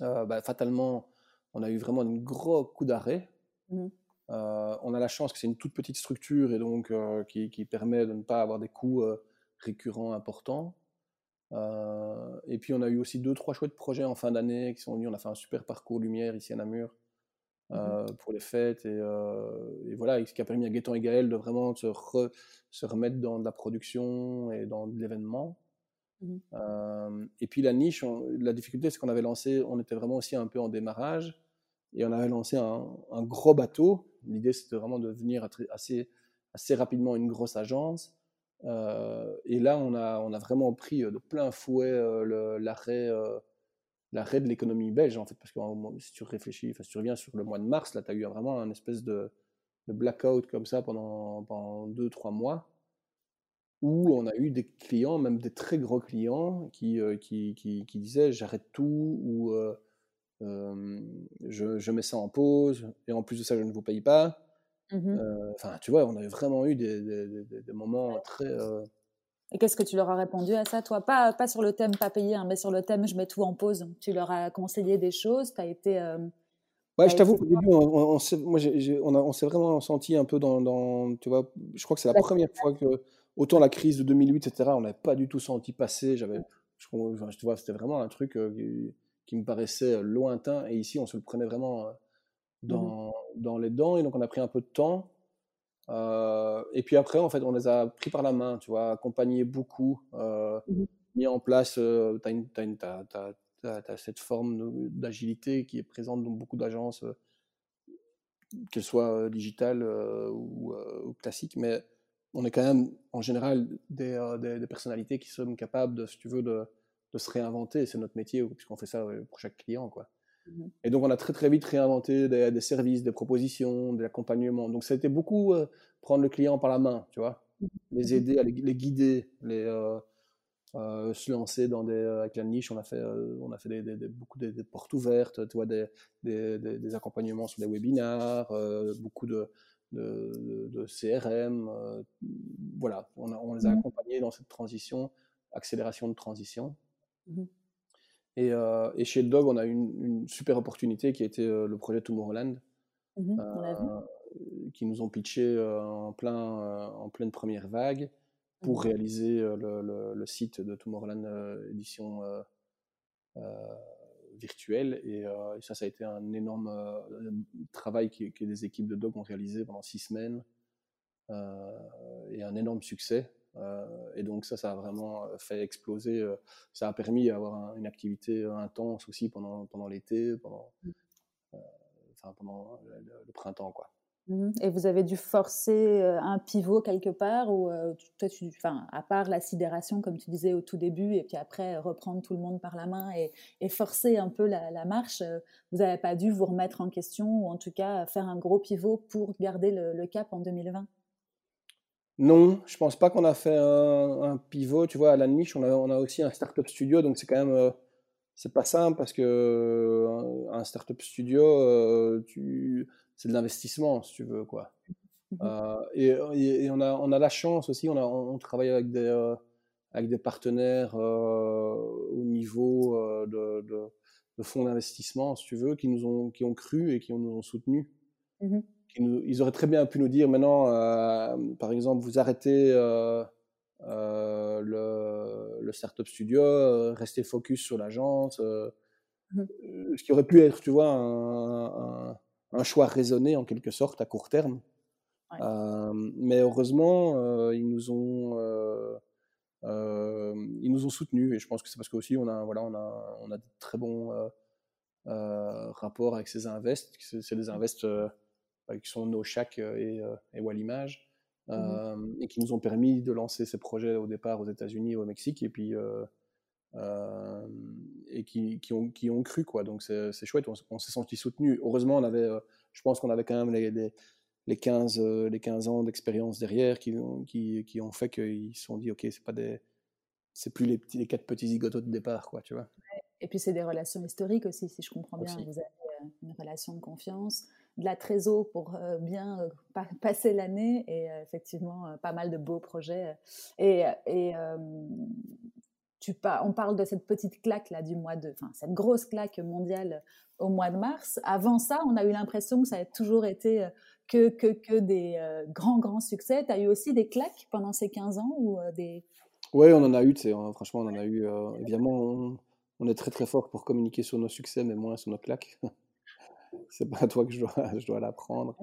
euh, bah, fatalement, on a eu vraiment un gros coup d'arrêt. Mmh euh, on a la chance que c'est une toute petite structure et donc qui, qui, permet de ne pas avoir des coûts récurrents importants. Euh, et puis on a eu aussi deux, trois chouettes projets en fin d'année qui sont venus. On a fait un super parcours lumière ici à Namur mmh euh, pour les fêtes. Et, euh, et, voilà, ce qui a permis à Gaëtan et Gaël de vraiment se, se, remettre dans de la production et dans de l'événement. Mmh et puis la niche, la difficulté, c'est qu'on avait lancé, on était vraiment aussi un peu en démarrage. Et on avait lancé un, un gros bateau. L'idée, c'était vraiment de devenir assez, assez rapidement une grosse agence. Euh, et là, on a, on a vraiment pris euh, de plein fouet euh, l'arrêt l'arrêt de l'économie belge, en fait, parce que si tu réfléchis, si tu reviens sur le mois de mars, là, tu as eu vraiment un espèce de, de blackout comme ça pendant, pendant deux, trois mois, où on a eu des clients, même des très gros clients, qui, qui, qui, qui, disaient j'arrête tout, ou je, je, mets ça en pause, et en plus de ça, je ne vous paye pas. Mmh enfin, tu vois, on a vraiment eu des, des, moments très. Et qu'est-ce que tu leur as répondu à ça, toi? Pas, pas sur le thème pas payé, hein, mais sur le thème je mets tout en pause. Tu leur as conseillé des choses, tu as été. ouais, je t'avoue qu'au début, on, on, s'est, moi, on, s'est vraiment senti un peu dans, dans, Tu vois, je crois que c'est la première fois que. Autant la crise de 2008, etc., on n'avait pas du tout senti passer. J'avais, je, je, vois, c'était vraiment un truc qui, qui, me paraissait lointain. Et ici, on se le prenait vraiment Mmh dans, dans, les dents. Et donc, on a pris un peu de temps. Euh, et puis après, en fait, on les a pris par la main, tu vois, accompagnés beaucoup, euh, mmh mis en place. Euh, tu as, cette forme d'agilité qui est présente dans beaucoup d'agences, qu'elles soient digitales ou, classiques. Mais on est quand même, en général, des, des, personnalités qui sont capables, de, si tu veux, de, de se réinventer. C'est notre métier, puisqu'on fait ça pour chaque client, quoi. Mmh et donc, on a très, très vite réinventé des, services, des propositions, de l'accompagnement. Donc, ça a été beaucoup euh, prendre le client par la main, tu vois, mmh les aider, à les, guider, les, euh, euh, se lancer dans des, avec la niche. On a fait, on a fait des, beaucoup de, portes ouvertes, tu vois, des, des, accompagnements sur des webinars, beaucoup de, de, CRM. voilà, on, on, les a accompagnés dans cette transition, accélération de transition. Et, euh, et, chez le Dog, on a eu une, super opportunité qui a été euh, le projet Tomorrowland, mmh euh, qui nous ont pitché en, plein, en pleine première vague pour mmh réaliser le, le, site de Tomorrowland édition virtuelle. Et, ça, ça a été un énorme travail que, que, les équipes de Dog ont réalisé pendant six semaines et un énorme succès. Euh, et donc ça, ça a vraiment euh, fait exploser. Euh, ça a permis d'avoir une activité intense aussi pendant, pendant l'été, pendant, mmh. enfin, pendant le, printemps. Quoi. Mmh et vous avez dû forcer un pivot quelque part ou toi, tu, enfin, à part la sidération comme tu disais au tout début et puis après reprendre tout le monde par la main et, et forcer un peu la, marche, vous n'avez pas dû vous remettre en question ou en tout cas faire un gros pivot pour garder le, le cap en 2020 non, je pense pas qu'on a fait un, pivot. Tu vois, à la niche, on a, on a aussi un startup studio, donc c'est quand même euh, c'est pas simple parce que euh, un startup studio, euh, tu, c'est de l'investissement, si tu veux, quoi. Mmh et, et, on a on a la chance aussi, on a on, travaille avec des avec des partenaires au niveau de, de, fonds d'investissement, si tu veux, qui nous ont qui ont cru et qui nous ont soutenus. Mmh ils auraient très bien pu nous dire maintenant, euh, par exemple, vous arrêtez euh, euh, le, le, startup studio, restez focus sur l'agence. Mmh. Ce qui aurait pu être, tu vois, un, choix raisonné en quelque sorte à court terme. mais heureusement, ils nous ont ils nous ont soutenus et je pense que c'est parce qu'aussi on a voilà on a on a de très bons rapports avec ces invests c'est des invests qui sont nos chac et, et Wallimage mmh et qui nous ont permis de lancer ces projets au départ aux États-Unis et au Mexique et puis et qui, qui, ont, qui ont cru quoi. Donc c'est chouette. On, s'est senti soutenu heureusement on avait je pense qu'on avait quand même les, les, les 15, les 15 ans d'expérience derrière qui, qui, qui, ont fait qu'ils se sont dit ok c'est pas des c'est plus les, petits, les quatre petits zigotos de départ quoi tu vois. Et puis c'est des relations historiques aussi si je comprends bien. Vous avez une relation de confiance de la trésor pour bien passer l'année et effectivement pas mal de beaux projets et, on parle de cette petite claque là du mois de, enfin cette grosse claque mondiale au mois de mars. Avant ça, on a eu l'impression que ça a toujours été euh, que, que, des euh, grands, grands succès. Tu as eu aussi des claques pendant ces 15 ans ou euh, des... Oui, on en a eu, franchement, on en a eu. évidemment, on, est très très fort pour communiquer sur nos succès, mais moins sur nos claques. C'est pas à toi que je dois, je dois l'apprendre.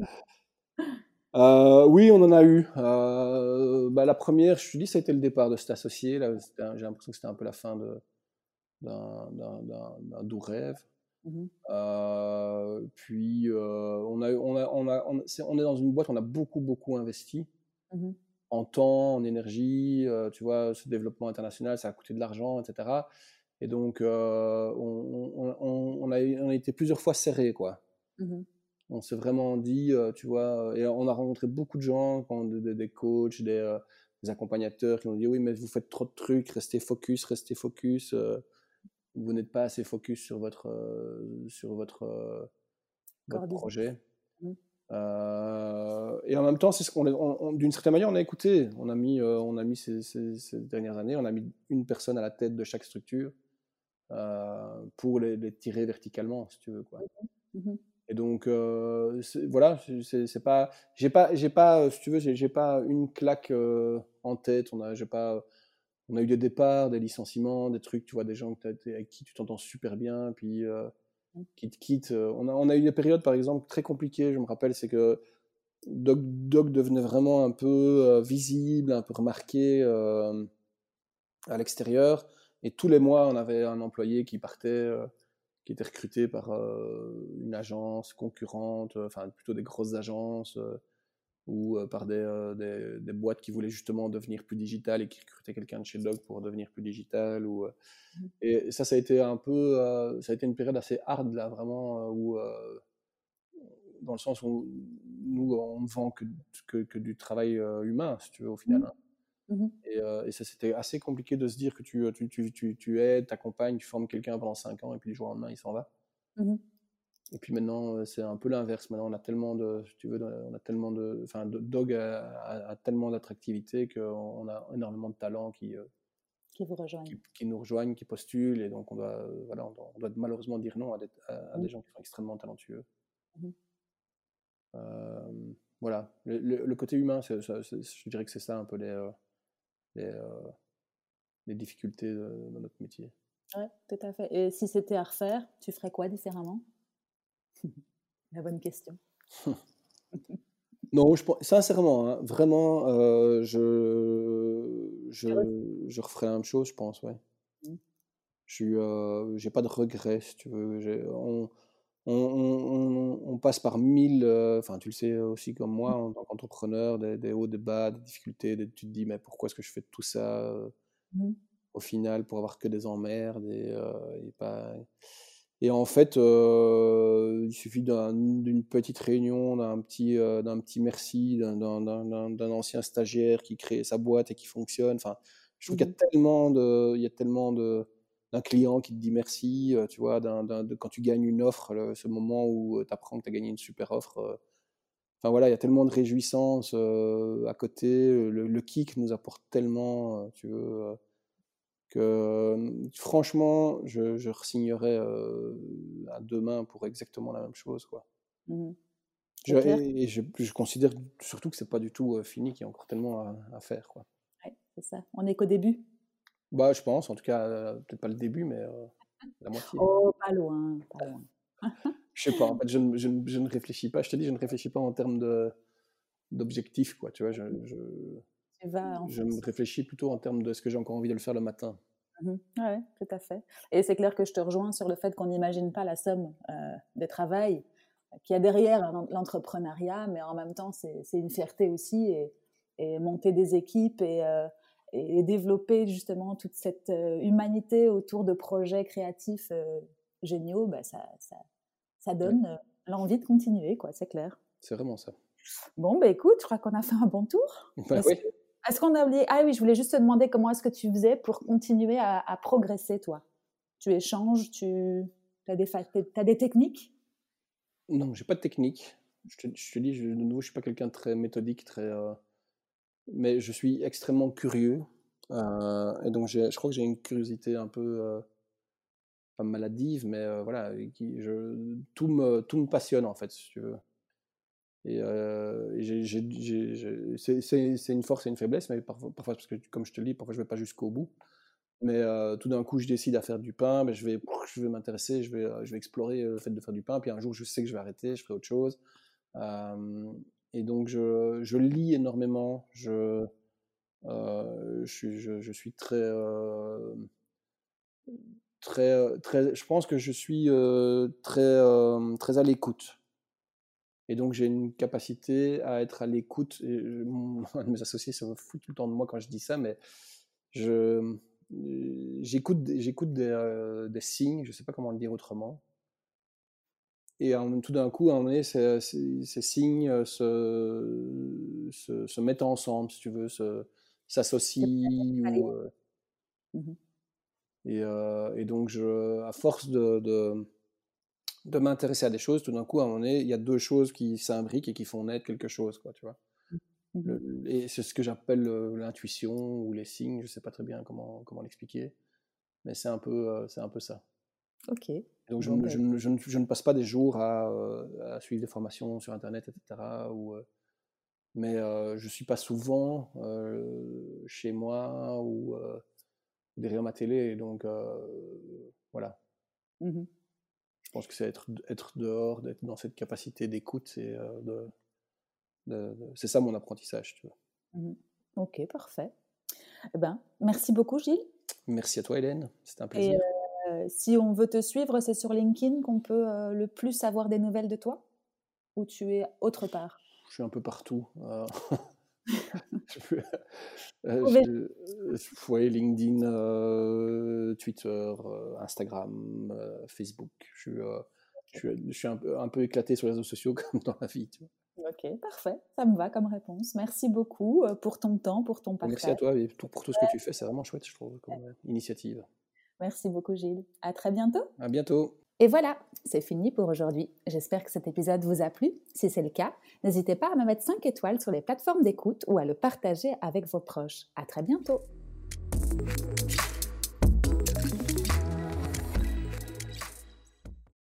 Euh, oui, on en a eu. Euh, bah, la première, je te dis, ça a été le départ de cet associé. J'ai l'impression que c'était un peu la fin d'un doux rêve. Mmh euh, puis, on, a, on, a, on, a, on, est, dans une boîte, on a beaucoup, beaucoup investi mmh en temps, en énergie. tu vois, ce développement international, ça a coûté de l'argent, etc. Et donc, on, a, on a été plusieurs fois serré, quoi. Mmh on s'est vraiment dit, tu vois, et on a rencontré beaucoup de gens, des, coachs, des, des, accompagnateurs qui ont dit oui, mais vous faites trop de trucs, restez focus, restez focus. Vous n'êtes pas assez focus sur votre, sur votre, projet. Mmh. et en même temps, c'est ce qu'on, d'une certaine manière, on a écouté. On a mis, on a mis ces, dernières années, on a mis une personne à la tête de chaque structure pour les, tirer verticalement, si tu veux, quoi. Mmh et donc, euh, voilà, c'est pas, j'ai pas, j'ai pas, si tu veux, j'ai pas une claque euh, en tête. On a, j'ai pas, on a eu des départs, des licenciements, des trucs, tu vois, des gens avec qui tu t'entends super bien, puis euh, mmh. qui te quittent. On a, on a eu des périodes, par exemple, très compliquées. Je me rappelle, c'est que Doc, Doc, devenait vraiment un peu visible, un peu remarqué à l'extérieur. Et tous les mois, on avait un employé qui partait qui était recruté par euh, une agence concurrente, euh, enfin plutôt des grosses agences euh, ou par des, des, des, boîtes qui voulaient justement devenir plus digitales et qui recrutaient quelqu'un de chez Dog pour devenir plus digital. Ou, mmh. Et ça, ça a été un peu, ça a été une période assez hard là, vraiment, où, dans le sens où nous, on ne vend que, que, que, du travail humain, si tu veux, au final. Mmh. Hein. Mmh et, ça, c'était assez compliqué de se dire que tu, tu, tu, tu, tu aides, t'accompagnes, tu formes quelqu'un pendant 5 ans et puis du jour au lendemain, il s'en va. Mmh et puis maintenant, c'est un peu l'inverse. Maintenant, on a tellement de, tu veux, on a tellement de, enfin, Dog a, tellement d'attractivité qu'on a énormément de talents qui, qui vous rejoignent, qui, nous rejoignent, qui postulent, et donc on doit, voilà, on doit, malheureusement dire non à des, à, des, mmh. gens qui sont extrêmement talentueux. voilà, le, côté humain, je dirais que c'est ça un peu les, les, les difficultés dans notre métier. Oui, tout à fait. Et si c'était à refaire, tu ferais quoi différemment? La bonne question. non, je, sincèrement, hein, vraiment, euh, je, je, je, referais la même chose, je pense, ouais. Mmh. Je n'ai euh, pas de regrets, si tu veux. On, on, passe par mille, euh, enfin tu le sais aussi comme moi, en tant qu'entrepreneur, des, hauts, des bas, des difficultés, tu te dis mais pourquoi est-ce que je fais tout ça euh, mmh. au final pour avoir que des emmerdes et, euh, pas... Et en fait, il suffit d'une petite réunion, d'un petit, d'un petit merci, d'un ancien stagiaire qui crée sa boîte et qui fonctionne. Enfin, je trouve qu'il y a mmh tellement de, il y a tellement de, d'un client qui te dit merci, euh, tu vois, de, quand tu gagnes une offre, ce moment où euh, tu apprends que tu as gagné une super offre. Euh. Enfin voilà, il y a tellement de réjouissance à côté. Le, kick nous apporte tellement, tu veux, que franchement, je, je signerais à demain pour exactement la même chose. Quoi. Mmh je, et, je, considère surtout que c'est pas du tout fini, qu'il y a encore tellement à, à faire. Quoi. Ouais, c'est ça. On n'est qu'au début. Bah, je pense, en tout cas, euh, peut-être pas le début, mais euh, la moitié. Oh, pas loin, pas loin. je sais pas, en fait, je, je, je, ne réfléchis pas. Je te dis, je ne réfléchis pas en termes de, d'objectif, quoi. Tu vois, je, je, je me réfléchis plutôt en termes de ce que j'ai encore envie de le faire le matin. Mmh oui, tout à fait. Et c'est clair que je te rejoins sur le fait qu'on n'imagine pas la somme euh, des travail qu'il y a derrière l'entrepreneuriat, mais en même temps, c'est une fierté aussi. Et, et, monter des équipes et, euh, et, développer justement toute cette euh, humanité autour de projets créatifs euh, géniaux, bah, ça, ça, ça, donne l'envie de continuer, quoi, c'est clair. C'est vraiment ça. Bon, bah écoute, je crois qu'on a fait un bon tour. Bah, oui. Est-ce qu'on a oublié Ah oui, je voulais juste te demander comment est-ce que tu faisais pour continuer à, progresser, toi? Tu échanges, tu as des, as des techniques? Non, j'ai pas de technique. Je te, je te dis, je, de nouveau, je suis pas quelqu'un de très méthodique, très, euh, mais je suis extrêmement curieux. Euh, et donc, je crois que j'ai une curiosité un peu, euh, maladive, mais voilà, qui, tout, me, passionne en fait, si tu veux. Et, c'est une force et une faiblesse, mais parfois, parce que comme je te le dis, parfois je vais pas jusqu'au bout. Mais tout d'un coup, je décide à faire du pain, mais je vais, je vais m'intéresser, je vais, je vais explorer le fait de faire du pain. Puis un jour, je sais que je vais arrêter, je ferai autre chose. Et donc, je, lis énormément. Je, suis, je, suis très, très, très. Je pense que je suis très, très à l'écoute. Et donc, j'ai une capacité à être à l'écoute. Un de mes associés se fout tout le temps de moi quand je dis ça, mais j'écoute, j'écoute des, euh, des, signes, je ne sais pas comment le dire autrement. Et tout d'un coup, à un moment donné, ces, ces, signes euh, se, se, se, mettent ensemble, si tu veux, s'associent. Ou, euh, mmh et, et, donc, je, à force de, de de m'intéresser à des choses, tout d'un coup, à un moment donné, il y a deux choses qui s'imbriquent et qui font naître quelque chose, quoi, tu vois. Mmh et c'est ce que j'appelle l'intuition ou les signes, je sais pas très bien comment, comment l'expliquer, mais c'est un, peu, euh, c'est un peu ça. Ok. Donc je, ben je, je, je, ne passe pas des jours à, à, suivre des formations sur Internet, etc. Ou, euh, mais euh, je suis pas souvent chez moi ou derrière ma télé, donc voilà. Mmh je pense que c'est être, être dehors, d'être dans cette capacité d'écoute, c'est euh, de, c'est ça mon apprentissage. Tu vois. Mmh ok, parfait. Eh ben, merci beaucoup, Gilles. Merci à toi, Hélène. C'était un plaisir. Et euh, si on veut te suivre, c'est sur LinkedIn qu'on peut euh, le plus avoir des nouvelles de toi? Ou tu es autre part? Je suis un peu partout. Euh, je, LinkedIn, euh, Twitter, euh, Instagram, Facebook. Je, suis un peu, un peu éclaté sur les réseaux sociaux comme dans la vie. Tu vois. Ok, parfait. Ça me va comme réponse. Merci beaucoup pour ton temps, pour ton partage. Merci à toi et pour tout ce que tu fais. C'est vraiment chouette, je trouve, comme initiative. Merci beaucoup, Gilles. À très bientôt. À bientôt. Et voilà, c'est fini pour aujourd'hui. J'espère que cet épisode vous a plu. Si c'est le cas, n'hésitez pas à me mettre 5 étoiles sur les plateformes d'écoute ou à le partager avec vos proches. À très bientôt.